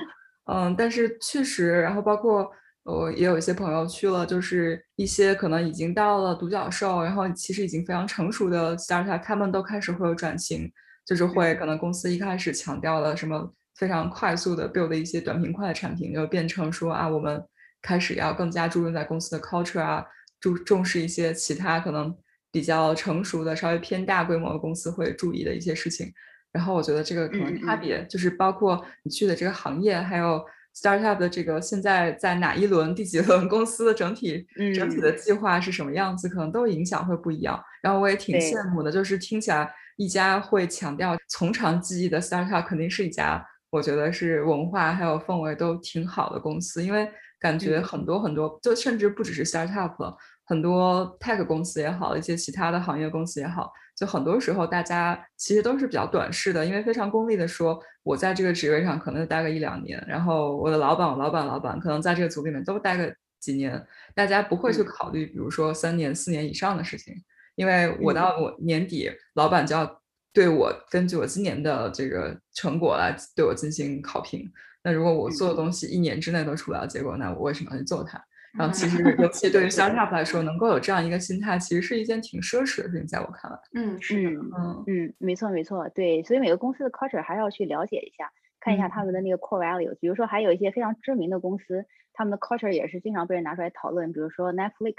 [SPEAKER 1] 嗯，但是确实，然后包括我也有一些朋友去了，就是一些可能已经到了独角兽，然后其实已经非常成熟的 startup，他们都开始会有转型，就是会可能公司一开始强调了什么。非常快速的 build 一些短平快的产品，就变成说啊，我们开始要更加注重在公司的 culture 啊，注重视一些其他可能比较成熟的、稍微偏大规模的公司会注意的一些事情。然后我觉得这个可能差别就是包括你去的这个行业，还有 startup 的这个现在在哪一轮、第几轮公司的整体整体的计划是什么样子，可能都影响会不一样。然后我也挺羡慕的，就是听起来一家会强调从长计议的 startup 肯定是一家。我觉得是文化还有氛围都挺好的公司，因为感觉很多很多，就甚至不只是 startup 了，很多 tech 公司也好，一些其他的行业公司也好，就很多时候大家其实都是比较短视的，因为非常功利的说，我在这个职位上可能待个一两年，然后我的老板、老板、老板可能在这个组里面都待个几年，大家不会去考虑，比如说三年、四年以上的事情，因为我到我年底，老板就要。对我根据我今年的这个成果来对我进行考评。那如果我做的东西一年之内都出不了结果，那我为什么要去做它？然后其实 尤其对于 startup 来说，能够有这样一个心态，其实是一件挺奢侈的事情，在我看来。
[SPEAKER 2] 嗯，是，
[SPEAKER 3] 嗯嗯，没错没错，对，所以每个公司的 culture 还要去了解一下，看一下他们的那个 core value。比如说还有一些非常知名的公司，他们的 culture 也是经常被人拿出来讨论。比如说 Netflix，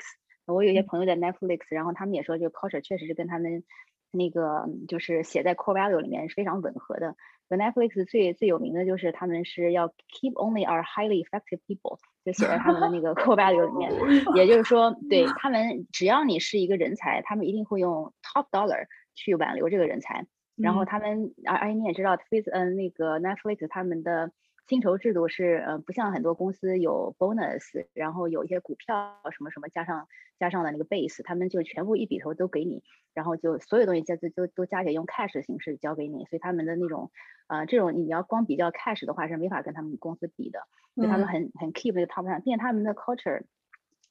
[SPEAKER 3] 我有些朋友在 Netflix，然后他们也说，这个 culture 确实是跟他们。那个就是写在 core value 里面是非常吻合的。Netflix 最最有名的就是他们是要 keep only our highly effective people，就写在他们的那个 core value 里面。也就是说，对 他们只要你是一个人才，他们一定会用 top dollar 去挽留这个人才。然后他们，而而且你也知道，Face，嗯，那个 Netflix 他们的薪酬制度是，呃，不像很多公司有 bonus，然后有一些股票什么什么加上加上的那个 base，他们就全部一笔头都给你，然后就所有东西加都都都加起来用 cash 的形式交给你，所以他们的那种，呃，这种你要光比较 cash 的话是没法跟他们公司比的，所以他们很很 keep 那个 top 上，并且他们的 culture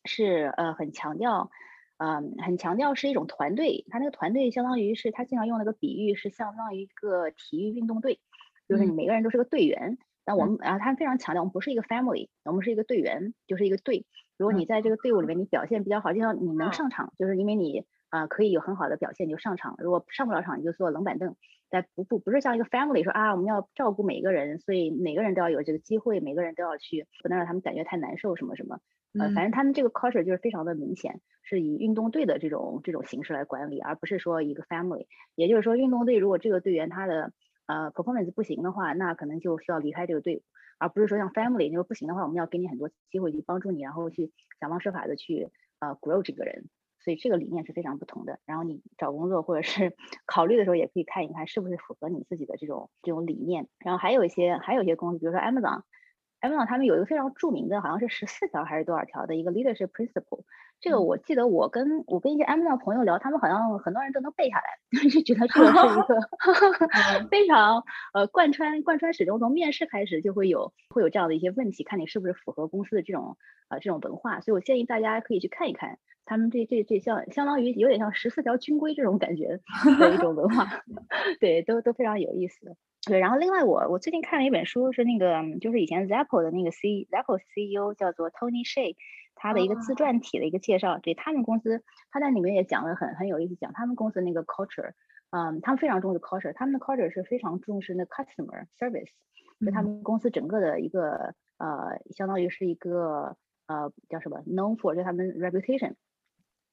[SPEAKER 3] 是呃很强调。嗯，很强调是一种团队，他那个团队相当于是他经常用那个比喻是相当于一个体育运动队，就是你每个人都是个队员。那我们，然后他非常强调，我们不是一个 family，我们是一个队员，就是一个队。如果你在这个队伍里面你表现比较好，就像你能上场，就是因为你啊可以有很好的表现你就上场，如果上不了场你就坐冷板凳。但不不不是像一个 family 说啊我们要照顾每一个人，所以每个人都要有这个机会，每个人都要去，不能让他们感觉太难受什么什么。呃，反正他们这个 culture 就是非常的明显，是以运动队的这种这种形式来管理，而不是说一个 family。也就是说，运动队如果这个队员他的呃 performance 不行的话，那可能就需要离开这个队伍，而不是说像 family，就是不行的话，我们要给你很多机会去帮助你，然后去想方设法的去呃 grow 这个人。所以这个理念是非常不同的。然后你找工作或者是 考虑的时候，也可以看一看是不是符合你自己的这种这种理念。然后还有一些还有一些公司，比如说 Amazon。他们有一个非常著名的，好像是十四条还是多少条的一个 leadership principle。这个我记得我跟我跟一些 Amazon 朋友聊，他们好像很多人都能背下来，就觉得这个是一个 非常呃贯穿贯穿始终，从面试开始就会有会有这样的一些问题，看你是不是符合公司的这种呃这种文化。所以我建议大家可以去看一看他们这这这像相当于有点像十四条军规这种感觉的一种文化，对，都都非常有意思。对，然后另外我我最近看了一本书，是那个就是以前 Zappos 的那个 C Zappos CEO 叫做 Tony Shea，他的一个自传体的一个介绍，对他们公司，他在里面也讲了很很有意思，讲他们公司那个 culture，嗯，他们非常重视 culture，他们的 culture 是非常重视那 customer service，就他们公司整个的一个呃，相当于是一个呃叫什么 known for 就他们 reputation。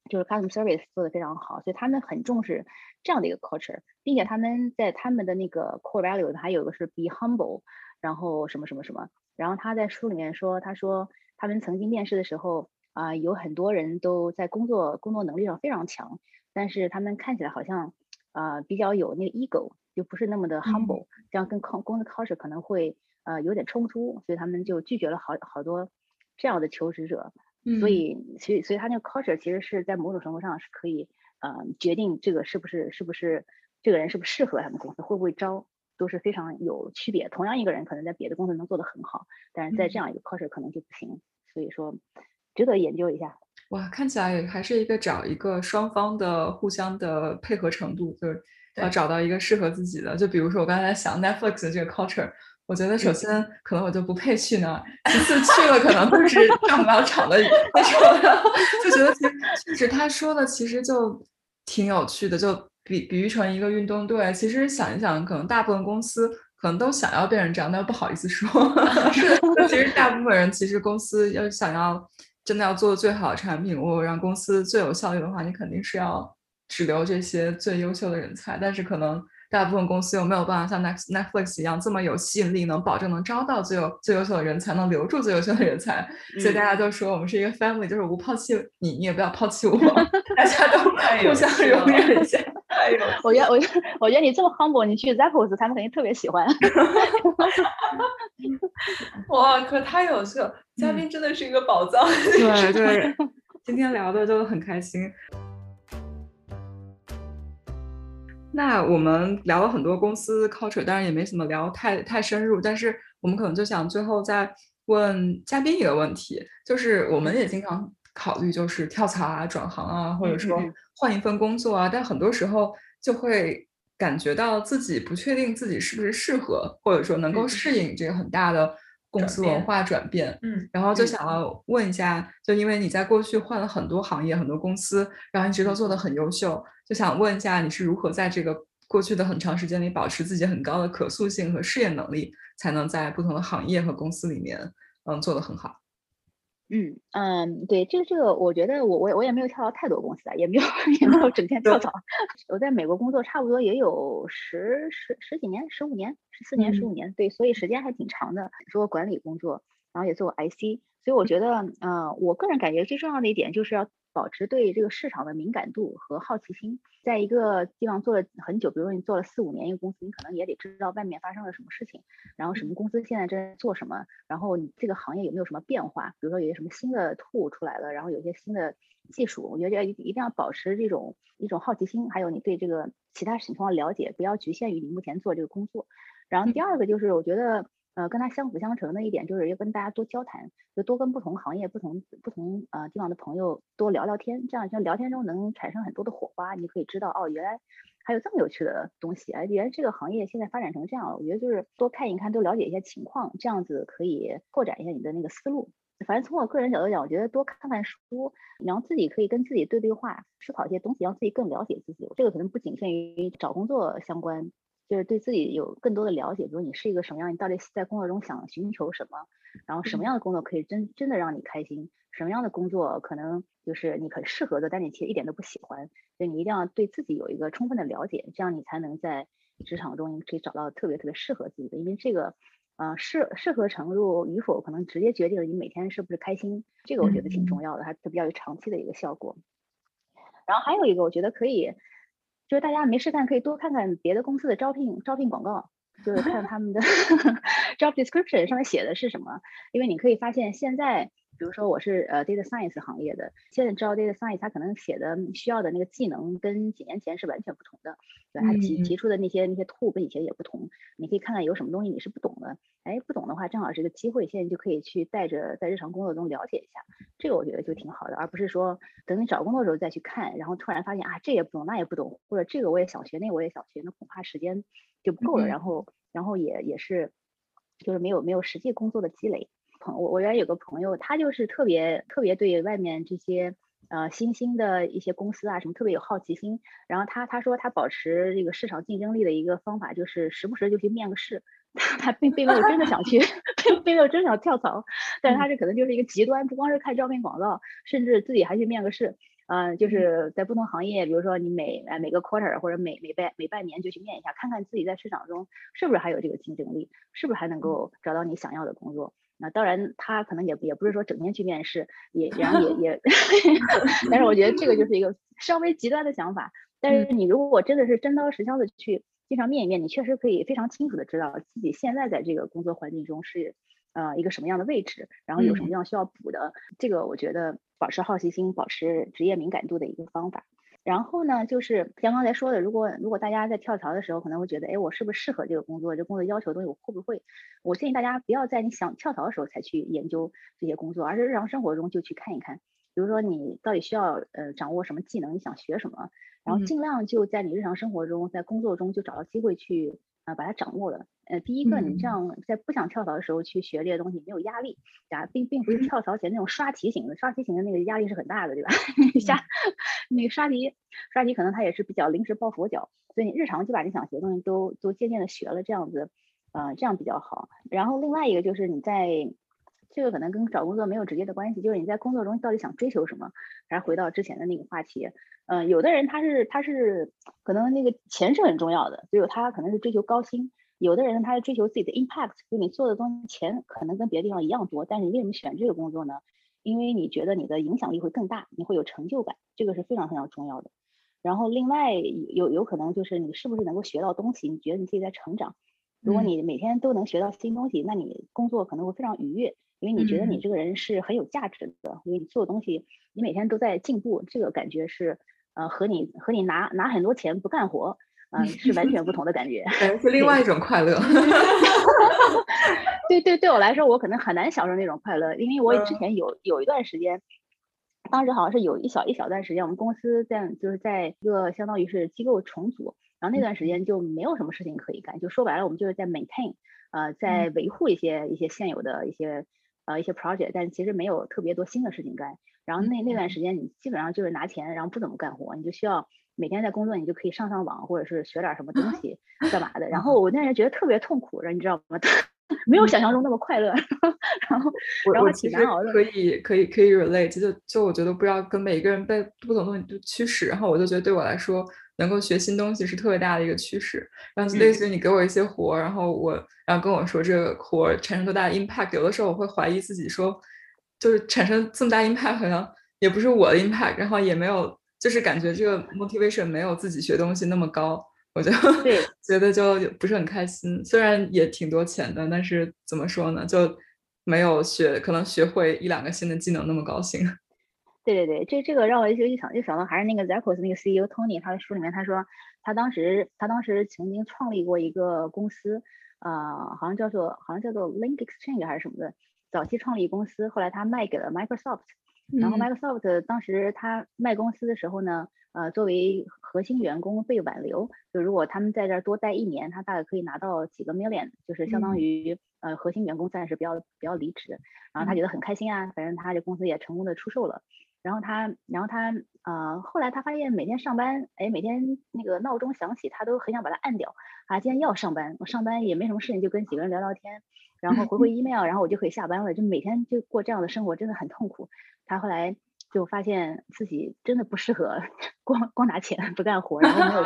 [SPEAKER 3] 就是 customer service 做的非常好，所以他们很重视这样的一个 culture，并且他们在他们的那个 core value 还有一个是 be humble，然后什么什么什么，然后他在书里面说，他说他们曾经面试的时候啊，有很多人都在工作工作能力上非常强，但是他们看起来好像啊比较有那个 ego，就不是那么的 humble，这样跟公公司 culture 可能会呃有点冲突，所以他们就拒绝了好好多这样的求职者。所以，所以，所以他那个 culture 其实是在某种程度上是可以，呃，决定这个是不是是不是这个人是不是适合他们公司，会不会招，都是非常有区别。同样一个人可能在别的公司能做得很好，但是在这样一个 culture 可能就不行。所以说，值得研究一下。
[SPEAKER 1] 哇，看起来还是一个找一个双方的互相的配合程度，就是要找到一个适合自己的。就比如说我刚才想 Netflix 的这个 culture。我觉得首先可能我就不配去那儿，其次去了可能就是上不了场的那种，就觉得其实确实他说的其实就挺有趣的，就比比喻成一个运动队。其实想一想，可能大部分公司可能都想要变成这样，但又不好意思说。是，其实大部分人其实公司要想要真的要做最好的产品，如果让公司最有效率的话，你肯定是要只留这些最优秀的人才，但是可能。大部分公司又没有办法像 Net Netflix 一样这么有吸引力，能保证能招到最有最优秀的人才，能留住最优秀的人才。所以大家都说我们是一个 family，就是我不抛弃你，你也不要抛弃我，大家都互相容忍一下。
[SPEAKER 3] 哎呦，我觉得我觉得我觉得你这么 humble，你去 Zappos 他们肯定特别喜欢。
[SPEAKER 2] 哇，可太有趣了！嘉宾真的是一个宝藏。
[SPEAKER 1] 对对，今天聊的就很开心。那我们聊了很多公司 culture，当然也没怎么聊太太深入。但是我们可能就想最后再问嘉宾一个问题，就是我们也经常考虑就是跳槽啊、转行啊，或者说换一份工作啊，但很多时候就会感觉到自己不确定自己是不是适合，或者说能够适应这个很大的公司文化转变。
[SPEAKER 2] 嗯，
[SPEAKER 1] 然后就想要问一下，就因为你在过去换了很多行业、很多公司，然后一直都做得很优秀。就想问一下，你是如何在这个过去的很长时间里保持自己很高的可塑性和适应能力，才能在不同的行业和公司里面，嗯，做得很好？
[SPEAKER 3] 嗯嗯，对，这个这个，我觉得我我我也没有跳到太多公司啊，也没有也没有整天跳槽。我在美国工作差不多也有十十十几年，十五年，十四年，十五年，对，所以时间还挺长的。做管理工作。然后也做过 IC，所以我觉得，呃，我个人感觉最重要的一点就是要保持对这个市场的敏感度和好奇心。在一个地方做了很久，比如说你做了四五年一个公司，你可能也得知道外面发生了什么事情，然后什么公司现在正在做什么，然后你这个行业有没有什么变化，比如说有些什么新的 tool 出来了，然后有些新的技术，我觉得要一定要保持这种一种好奇心，还有你对这个其他情况的了解，不要局限于你目前做这个工作。然后第二个就是我觉得。呃，跟他相辅相成的一点就是要跟大家多交谈，就多跟不同行业、不同不同呃地方的朋友多聊聊天，这样像聊天中能产生很多的火花。你可以知道哦，原来还有这么有趣的东西，哎，原来这个行业现在发展成这样了。我觉得就是多看一看，多了解一些情况，这样子可以拓展一下你的那个思路。反正从我个人角度讲，我觉得多看看书，然后自己可以跟自己对对话，思考一些东西，让自己更了解自己。这个可能不仅限于找工作相关。就是对自己有更多的了解，比如你是一个什么样，你到底在工作中想寻求什么，然后什么样的工作可以真真的让你开心，什么样的工作可能就是你很适合的，但你其实一点都不喜欢，所以你一定要对自己有一个充分的了解，这样你才能在职场中可以找到特别特别适合自己的，因为这个，呃，适适合程度与否，可能直接决定了你每天是不是开心，这个我觉得挺重要的，还比较有长期的一个效果。然后还有一个，我觉得可以。就是大家没事干，可以多看看别的公司的招聘招聘广告，就是看他们的 job description 上面写的是什么，因为你可以发现现在。比如说我是呃 data science 行业的，现在知道 data science，它可能写的需要的那个技能跟几年前是完全不同的，对它提提出的那些那些 tool 跟以前也不同。你可以看看有什么东西你是不懂的，哎，不懂的话正好是个机会，现在就可以去带着在日常工作中了解一下，这个我觉得就挺好的，而不是说等你找工作的时候再去看，然后突然发现啊这也不懂那也不懂，或者这个我也想学那个我也想学，那恐怕时间就不够了，然后然后也也是就是没有没有实际工作的积累。朋我我原来有个朋友，他就是特别特别对外面这些呃新兴的一些公司啊什么特别有好奇心。然后他他说他保持这个市场竞争力的一个方法就是时不时就去面个试。他 他并并没有真的想去，并并没有真想跳槽，但是他这可能就是一个极端，不光是看招聘广告，甚至自己还去面个试。嗯，就是在不同行业，比如说你每呃每个 quarter 或者每每半每半年就去面一下，看看自己在市场中是不是还有这个竞争力，是不是还能够找到你想要的工作。那当然，他可能也也不是说整天去面试，也然后也 也，但是我觉得这个就是一个稍微极端的想法。但是你如果真的是真刀实枪的去经常面一面，你确实可以非常清楚的知道自己现在在这个工作环境中是呃一个什么样的位置，然后有什么样需要补的。这个我觉得保持好奇心、保持职业敏感度的一个方法。然后呢，就是像刚才说的，如果如果大家在跳槽的时候可能会觉得，哎，我是不是适合这个工作？这工作要求的东西我会不会？我建议大家不要在你想跳槽的时候才去研究这些工作，而是日常生活中就去看一看。比如说你到底需要呃掌握什么技能，你想学什么，然后尽量就在你日常生活中，在工作中就找到机会去。啊，把它掌握了。呃，第一个，你这样在不想跳槽的时候去学这些东西，没有压力，啊，并并不是跳槽前那种刷题型的，刷题型的那个压力是很大的，对吧？下那个刷题，刷题可能它也是比较临时抱佛脚，所以你日常就把你想学的东西都都渐渐的学了，这样子，呃，这样比较好。然后另外一个就是你在。这个可能跟找工作没有直接的关系，就是你在工作中到底想追求什么？还是回到之前的那个话题，嗯，有的人他是他是可能那个钱是很重要的，所以他可能是追求高薪；有的人他是追求自己的 impact，就你做的东西钱可能跟别的地方一样多，但是你为什么选这个工作呢？因为你觉得你的影响力会更大，你会有成就感，这个是非常非常重要的。然后另外有有可能就是你是不是能够学到东西？你觉得你自己在成长？如果你每天都能学到新东西，那你工作可能会非常愉悦。因为你觉得你这个人是很有价值的，因为你做的东西，你每天都在进步，这个感觉是，呃，和你和你拿拿很多钱不干活，嗯，是完全不同的感觉，
[SPEAKER 1] 是另外一种快乐。
[SPEAKER 3] 对对，对我来说，我可能很难享受那种快乐，因为我之前有有一段时间，当时好像是有一小一小段时间，我们公司在就是在一个相当于是机构重组，然后那段时间就没有什么事情可以干，就说白了，我们就是在 maintain，呃，在维护一些一些现有的一些。呃，一些 project，但其实没有特别多新的事情干。然后那那段时间，你基本上就是拿钱，然后不怎么干活，你就需要每天在工作，你就可以上上网，或者是学点什么东 西，干嘛的。然后我那时觉得特别痛苦，然后你知道吗？没有想象中那么快乐。然后，然后挺难熬的。
[SPEAKER 1] 可以，可以，可以 relate。就就我觉得不要跟每个人被不同东西都驱使。然后我就觉得对我来说，能够学新东西是特别大的一个趋势。然后类似于你给我一些活，然后我然后跟我说这个活产生多大的 impact，有的时候我会怀疑自己说，就是产生这么大 impact 好像也不是我的 impact，然后也没有就是感觉这个 motivation 没有自己学东西那么高。我就 觉得就不是很开心，虽然也挺多钱的，但是怎么说呢，就没有学，可能学会一两个新的技能那么高兴。
[SPEAKER 3] 对对对，这这个让我就一想就想到还是那个 Zappos 那个 CEO Tony，他的书里面他说，他当时他当时曾经创立过一个公司，呃，好像叫做好像叫做 Link Exchange 还是什么的，早期创立公司，后来他卖给了 Microsoft，然后 Microsoft 当时他卖公司的时候呢。呃，作为核心员工被挽留，就如果他们在这儿多待一年，他大概可以拿到几个 million，就是相当于呃核心员工暂时不要不要离职，然后他觉得很开心啊，反正他这公司也成功的出售了，然后他然后他呃后来他发现每天上班，哎每天那个闹钟响起，他都很想把它按掉啊，今天要上班，我上班也没什么事情，就跟几个人聊聊天，然后回回 email，然后我就可以下班了，就每天就过这样的生活，真的很痛苦。他后来。就发现自己真的不适合 光光拿钱不干活，然后没有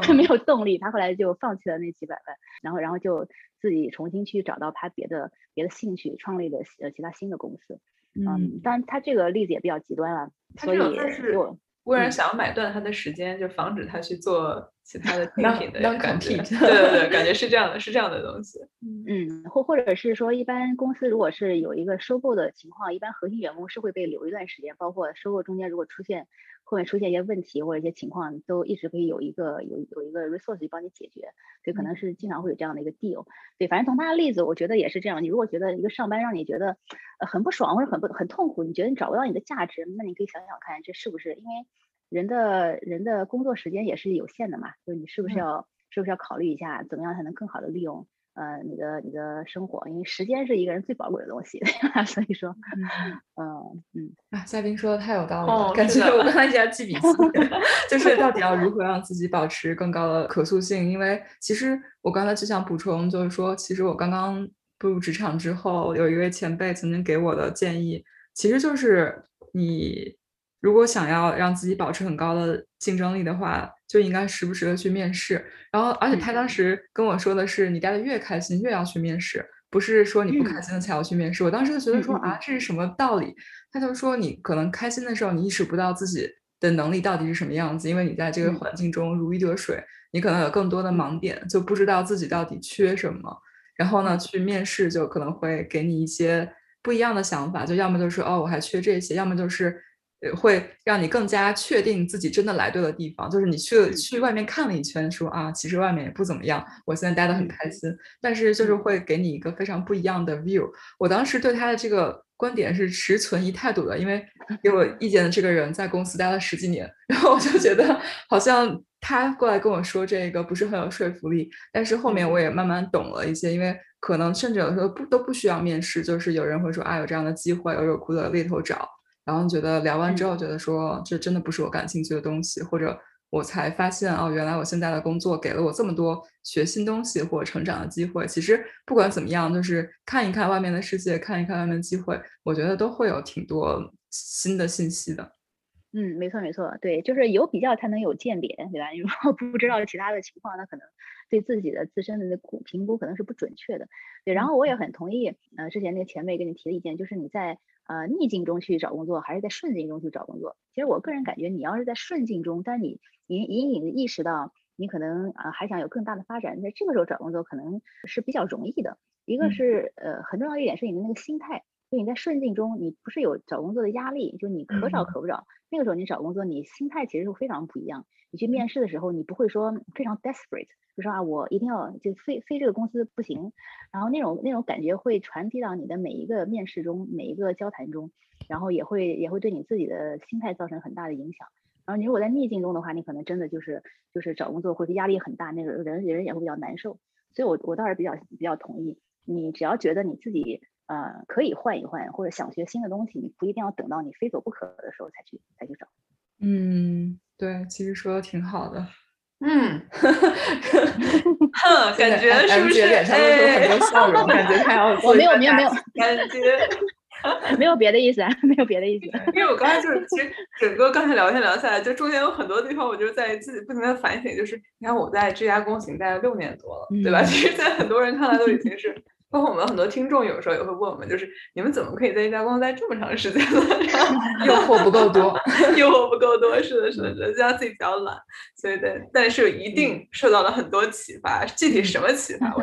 [SPEAKER 3] 动，没有动力。他后来就放弃了那几百万，然后然后就自己重新去找到他别的别的兴趣，创立了呃其他新的公司。嗯，当然他这个例子也比较极端了，所以就。
[SPEAKER 2] 忽然想要买断他的时间，就防止他去做其他的 竞品的感觉。对对对，感觉是这样的，是这样的东西。
[SPEAKER 3] 嗯，或或者是说，一般公司如果是有一个收购的情况，一般核心员工是会被留一段时间，包括收购中间如果出现后面出现一些问题或者一些情况，都一直可以有一个有有一个 resource 帮你解决。所以可能是经常会有这样的一个 deal。对，反正从他的例子，我觉得也是这样。你如果觉得一个上班让你觉得呃很不爽或者很不很痛苦，你觉得你找不到你的价值，那你可以想想看，这是不是因为？人的人的工作时间也是有限的嘛，就是你是不是要是不是要考虑一下，怎么样才能更好的利用呃你的你的生活？因为时间是一个人最宝贵的东西，所以说，嗯嗯
[SPEAKER 1] 啊，嘉宾说的太有道理了，感觉我刚才在记笔记 就是到底要如何让自己保持更高的可塑性？因为其实我刚才就想补充，就是说，其实我刚刚步入职场之后，有一位前辈曾经给我的建议，其实就是你。如果想要让自己保持很高的竞争力的话，就应该时不时的去面试。然后，而且他当时跟我说的是，你待的越开心，越要去面试，不是说你不开心的才要去面试。我当时就觉得说啊，这是什么道理？他就说你可能开心的时候，你意识不到自己的能力到底是什么样子，因为你在这个环境中如鱼得水，你可能有更多的盲点，就不知道自己到底缺什么。然后呢，去面试就可能会给你一些不一样的想法，就要么就是哦，我还缺这些，要么就是。会让你更加确定自己真的来对了地方，就是你去去外面看了一圈，说啊，其实外面也不怎么样，我现在待得很开心。但是就是会给你一个非常不一样的 view。我当时对他的这个观点是持存疑态度的，因为给我意见的这个人在公司待了十几年，然后我就觉得好像他过来跟我说这个不是很有说服力。但是后面我也慢慢懂了一些，因为可能甚至有时候不都不需要面试，就是有人会说啊，有这样的机会，有有苦的猎头找。然后觉得聊完之后，觉得说这真的不是我感兴趣的东西，或者我才发现哦，原来我现在的工作给了我这么多学新东西或成长的机会。其实不管怎么样，就是看一看外面的世界，看一看外面的机会，我觉得都会有挺多新的信息的。
[SPEAKER 3] 嗯，没错没错，对，就是有比较才能有鉴别，对吧？如果不知道其他的情况，那可能对自己的自身的那估评估可能是不准确的。对，然后我也很同意，呃，之前那个前辈给你提的意见，就是你在。呃，逆境中去找工作，还是在顺境中去找工作？其实我个人感觉，你要是在顺境中，但你隐隐隐的意识到你可能啊还想有更大的发展，在这个时候找工作可能是比较容易的。一个是呃很重要一点是你的那个心态，就你在顺境中，你不是有找工作的压力，就你可找可不找。那个时候你找工作，你心态其实是非常不一样。你去面试的时候，你不会说非常 desperate。就说啊，我一定要就非非这个公司不行，然后那种那种感觉会传递到你的每一个面试中，每一个交谈中，然后也会也会对你自己的心态造成很大的影响。然后你如果在逆境中的话，你可能真的就是就是找工作或者压力很大，那个人人也会比较难受。所以，我我倒是比较比较同意，你只要觉得你自己呃可以换一换，或者想学新的东西，你不一定要等到你非走不可的时候才去才去找。
[SPEAKER 1] 嗯，对，其实说的挺好的。
[SPEAKER 2] 嗯，哼，感觉是不是
[SPEAKER 1] 脸上露出很多笑容？感觉他要
[SPEAKER 3] 我没有没有没有
[SPEAKER 2] 感觉
[SPEAKER 3] 没有别的意思啊，没有别的意思。
[SPEAKER 2] 因为我刚才就是，其实整个刚才聊天聊下来，就中间有很多地方，我就在自己不停的反省，就是你看我在这家公司已经待了六年多了，对吧？其实，在很多人看来都已经是。包括我们很多听众有时候也会问我们，就是你们怎么可以在一家公司待这么长时间呢？
[SPEAKER 1] 诱惑不够多，
[SPEAKER 2] 诱惑不够多，是的，是的，是的，就像自己比较懒，所以对，但是一定受到了很多启发。具体什么启发？我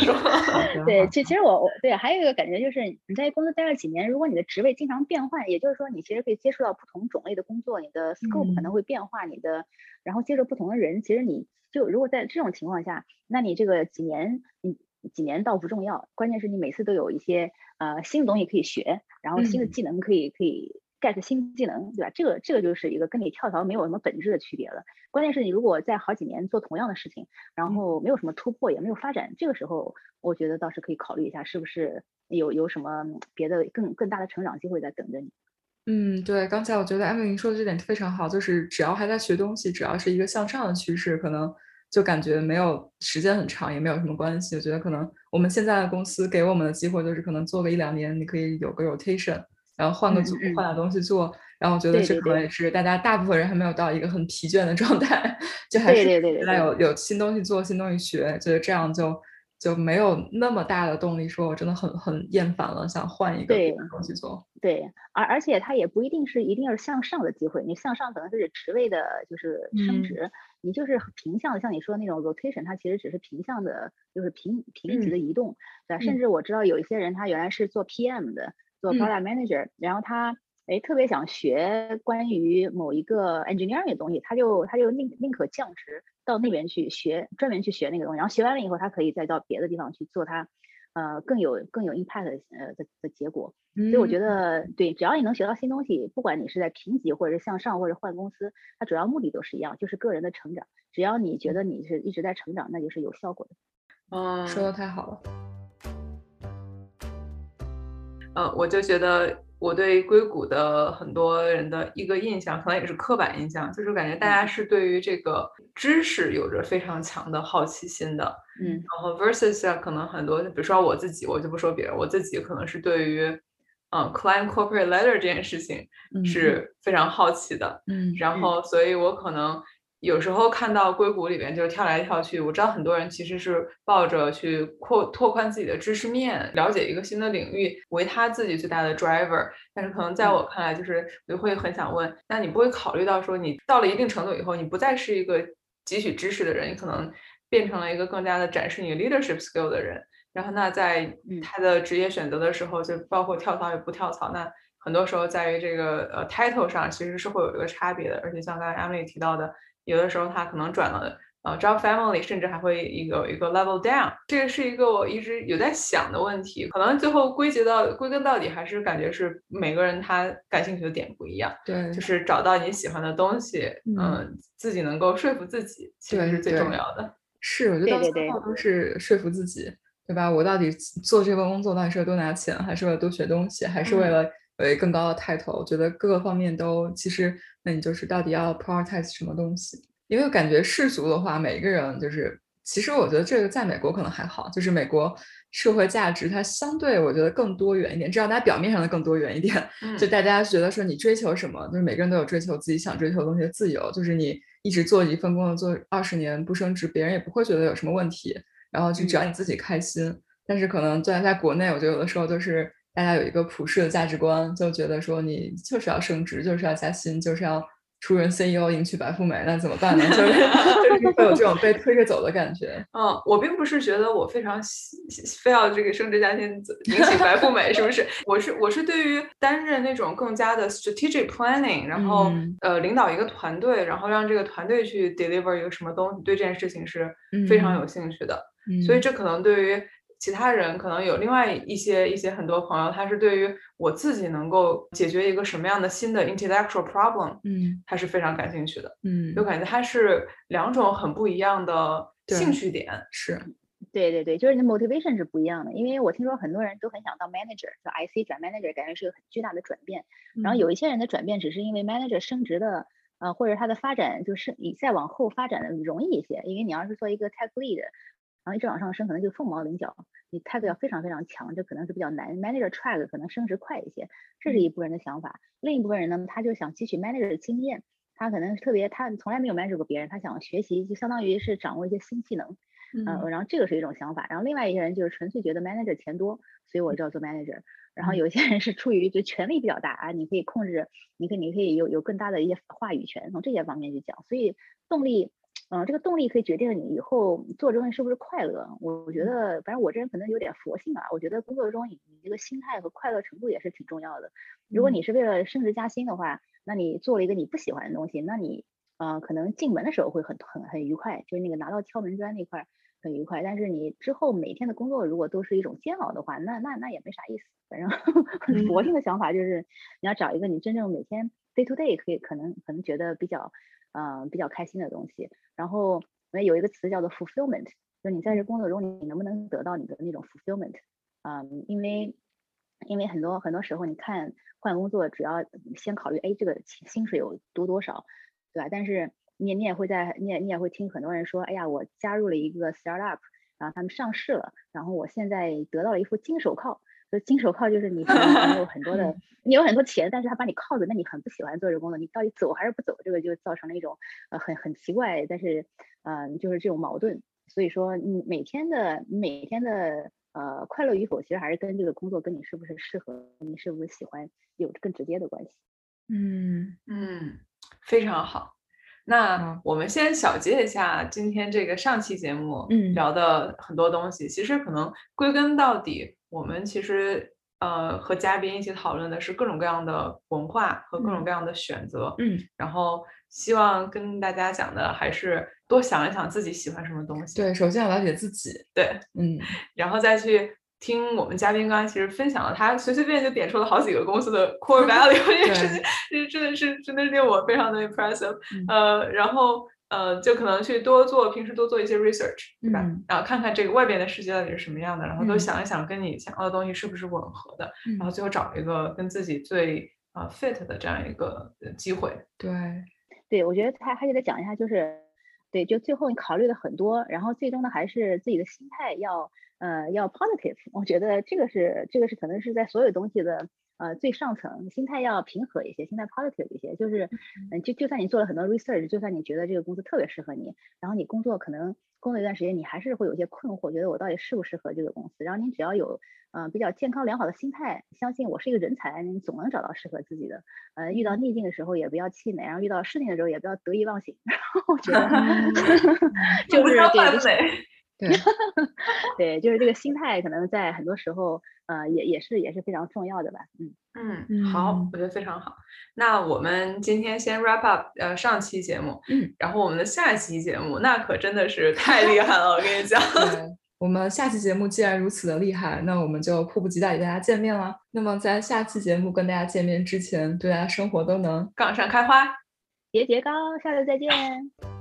[SPEAKER 2] 说，
[SPEAKER 3] 对，其其实我我对还有一个感觉就是，你在公司待了几年，如果你的职位经常变换，也就是说你其实可以接触到不同种类的工作，你的 scope 可能会变化，你的然后接触不同的人，其实你就如果在这种情况下，那你这个几年你。几年倒不重要，关键是你每次都有一些呃新的东西可以学，然后新的技能可以可以 get 新技能，对吧？这个这个就是一个跟你跳槽没有什么本质的区别了。关键是你如果在好几年做同样的事情，然后没有什么突破，也没有发展，这个时候我觉得倒是可以考虑一下，是不是有有什么别的更更大的成长机会在等着你。
[SPEAKER 1] 嗯，对，刚才我觉得艾米说的这点非常好，就是只要还在学东西，只要是一个向上的趋势，可能。就感觉没有时间很长，也没有什么关系。我觉得可能我们现在的公司给我们的机会就是可能做个一两年，你可以有个 rotation，然后换个组，换点东西做。然后我觉得这可能也是大家大部分人还没有到一个很疲倦的状态，就还是在有有新东西做、新东西学，觉得这样就就没有那么大的动力，说我真的很很厌烦了，想换一个东西做。
[SPEAKER 3] 对，而而且它也不一定是一定要是向上的机会，你向上可能就是职位的，就是升职。你就是平向的，像你说的那种 rotation，它其实只是平向的，就是平平级的移动，对吧？甚至我知道有一些人，他原来是做 PM 的，做 product manager，然后他哎特别想学关于某一个 engineering 的东西，他就他就宁宁可降职到那边去学，专门去学那个东西，然后学完了以后，他可以再到别的地方去做他。呃，更有更有 impact 的呃的的结果，所以我觉得对，只要你能学到新东西，不管你是在评级或者是向上或者换公司，它主要目的都是一样，就是个人的成长。只要你觉得你是一直在成长，那就是有效果的。
[SPEAKER 1] 嗯，说的太好了。
[SPEAKER 2] 呃，我就觉得。我对硅谷的很多人的一个印象，可能也是刻板印象，就是感觉大家是对于这个知识有着非常强的好奇心的，
[SPEAKER 3] 嗯，
[SPEAKER 2] 然后 versus 啊，可能很多，比如说我自己，我就不说别人，我自己可能是对于，嗯，climb corporate ladder 这件事情是非常好奇的，
[SPEAKER 1] 嗯，
[SPEAKER 2] 然后所以我可能。有时候看到硅谷里边就是跳来跳去，我知道很多人其实是抱着去扩拓宽自己的知识面，了解一个新的领域为他自己最大的 driver。但是可能在我看来，就是我就会很想问，那你不会考虑到说，你到了一定程度以后，你不再是一个汲取知识的人，你可能变成了一个更加的展示你 leadership skill 的人。然后那在他的职业选择的时候，就包括跳槽与不跳槽，那很多时候在于这个呃 title 上其实是会有一个差别的。而且像刚才 Emily 提到的。有的时候他可能转了呃 job family，甚至还会一个一个 level down，这个是一个我一直有在想的问题。可能最后归结到归根到底，还是感觉是每个人他感兴趣的点不一样。
[SPEAKER 1] 对，
[SPEAKER 2] 就是找到你喜欢的东西，嗯，自己能够说服自己，其实是最重要的。
[SPEAKER 1] 是，我觉得到最后都是说服自己，对吧？我到底做这份工作到底是为了多拿钱，还是为了多学东西，还是为了为更高的 title？我觉得各个方面都其实，那你就是到底要 prioritize 什么东西？因为感觉世俗的话，每个人就是，其实我觉得这个在美国可能还好，就是美国社会价值它相对我觉得更多元一点，至少大家表面上的更多元一点。就大家觉得说你追求什么，就是每个人都有追求自己想追求的东西的自由，就是你一直做一份工作做二十年不升职，别人也不会觉得有什么问题。然后就只要你自己开心。但是可能在在国内，我觉得有的时候就是大家有一个普世的价值观，就觉得说你就是要升职，就是要加薪，就是要。出任 CEO 迎娶白富美，那怎么办呢？就是就是会有这种被推着走的感觉。
[SPEAKER 2] 嗯，我并不是觉得我非常非要这个升职加薪迎娶白富美，是不是？我是我是对于担任那种更加的 strategic planning，然后呃领导一个团队，然后让这个团队去 deliver 一个什么东西，对这件事情是非常有兴趣的。所以这可能对于。其他人可能有另外一些一些很多朋友，他是对于我自己能够解决一个什么样的新的 intellectual problem，
[SPEAKER 1] 嗯，
[SPEAKER 2] 他是非常感兴趣的，
[SPEAKER 1] 嗯，
[SPEAKER 2] 就感觉他是两种很不一样的兴趣点，
[SPEAKER 1] 是，
[SPEAKER 3] 对对对，就是你的 motivation 是不一样的，因为我听说很多人都很想当 manager，就 IC 转 manager，感觉是个很巨大的转变，然后有一些人的转变只是因为 manager 升职的，呃，或者他的发展就是你再往后发展的容易一些，因为你要是做一个 tech lead。然后一直往上升，可能就凤毛麟角。你 tag 要非常非常强，这可能是比较难。manager track 可能升职快一些，这是一部分人的想法。另一部分人呢，他就想汲取 manager 的经验，他可能特别，他从来没有 manage 过别人，他想学习，就相当于是掌握一些新技能。嗯，然后这个是一种想法。然后另外一些人就是纯粹觉得 manager 钱多，所以我就要做 manager。然后有一些人是出于就权力比较大啊，你可以控制，你可以你可以有有更大的一些话语权，从这些方面去讲。所以动力。嗯，这个动力可以决定你以后做这东西是不是快乐。我觉得，反正我这人可能有点佛性啊。我觉得工作中你你这个心态和快乐程度也是挺重要的。如果你是为了升职加薪的话，那你做了一个你不喜欢的东西，那你呃可能进门的时候会很很很愉快，就是那个拿到敲门砖那块很愉快。但是你之后每天的工作如果都是一种煎熬的话，那那那也没啥意思。反正 佛性的想法就是你要找一个你真正每天 day to day 可以可能可能觉得比较。嗯，比较开心的东西。然后，那有一个词叫做 fulfillment，就你在这工作中，你能不能得到你的那种 fulfillment？嗯，因为，因为很多很多时候，你看换工作，主要先考虑，哎，这个薪水有多多少，对吧？但是你你也会在，你也你也会听很多人说，哎呀，我加入了一个 startup，然后他们上市了，然后我现在得到了一副金手铐。就金手铐就是你可能有很多的，你有很多钱，但是他把你铐着，那你很不喜欢做这工作，你到底走还是不走？这个就造成了一种呃很很奇怪，但是嗯就是这种矛盾。所以说你每天的每天的呃快乐与否，其实还是跟这个工作跟你是不是适合，你是不是喜欢有更直接的关系。
[SPEAKER 2] 嗯嗯，非常好。那我们先小结一下今天这个上期节目聊的很多东西，其实可能归根到底。我们其实呃和嘉宾一起讨论的是各种各样的文化和各种各样的选择，
[SPEAKER 1] 嗯，
[SPEAKER 2] 然后希望跟大家讲的还是多想一想自己喜欢什么东西。
[SPEAKER 1] 对，首先要了解自己，
[SPEAKER 2] 对，
[SPEAKER 1] 嗯，
[SPEAKER 2] 然后再去听我们嘉宾刚才其实分享了，他随随便就点出了好几个公司的 core value，这件事情，这真的是真的是令我非常的 impressive，呃，然后。呃，就可能去多做，平时多做一些 research，对吧？然后看看这个外边的世界到底是什么样的，然后都想一想跟你想要的东西是不是吻合的，然后最后找一个跟自己最啊 fit 的这样一个机会。
[SPEAKER 1] 对，
[SPEAKER 3] 对，我觉得他还给他讲一下，就是对，就最后你考虑了很多，然后最终呢还是自己的心态要呃要 positive。我觉得这个是这个是可能是在所有东西的。呃，最上层心态要平和一些，心态 positive 一些，就是，嗯，就就算你做了很多 research，就算你觉得这个公司特别适合你，然后你工作可能工作一段时间，你还是会有些困惑，觉得我到底适不适合这个公司。然后你只要有，嗯，比较健康良好的心态，相信我是一个人才，你总能找到适合自己的。呃，遇到逆境的时候也不要气馁，然后遇到顺境的时候也不要得意忘形。然后我觉得，就是对。
[SPEAKER 2] 对，
[SPEAKER 3] 对，就是这个心态，可能在很多时候，呃，也也是也是非常重要的吧。
[SPEAKER 2] 嗯嗯，好，我觉得非常好。那我们今天先 wrap up，呃，上期节目，
[SPEAKER 1] 嗯，
[SPEAKER 2] 然后我们的下期节目，那可真的是太厉害了，我跟你讲。
[SPEAKER 1] 我们下期节目既然如此的厉害，那我们就迫不及待与大家见面了。那么在下期节目跟大家见面之前，祝大家生活都能
[SPEAKER 2] 杠上开花，
[SPEAKER 3] 节节高，下次再见。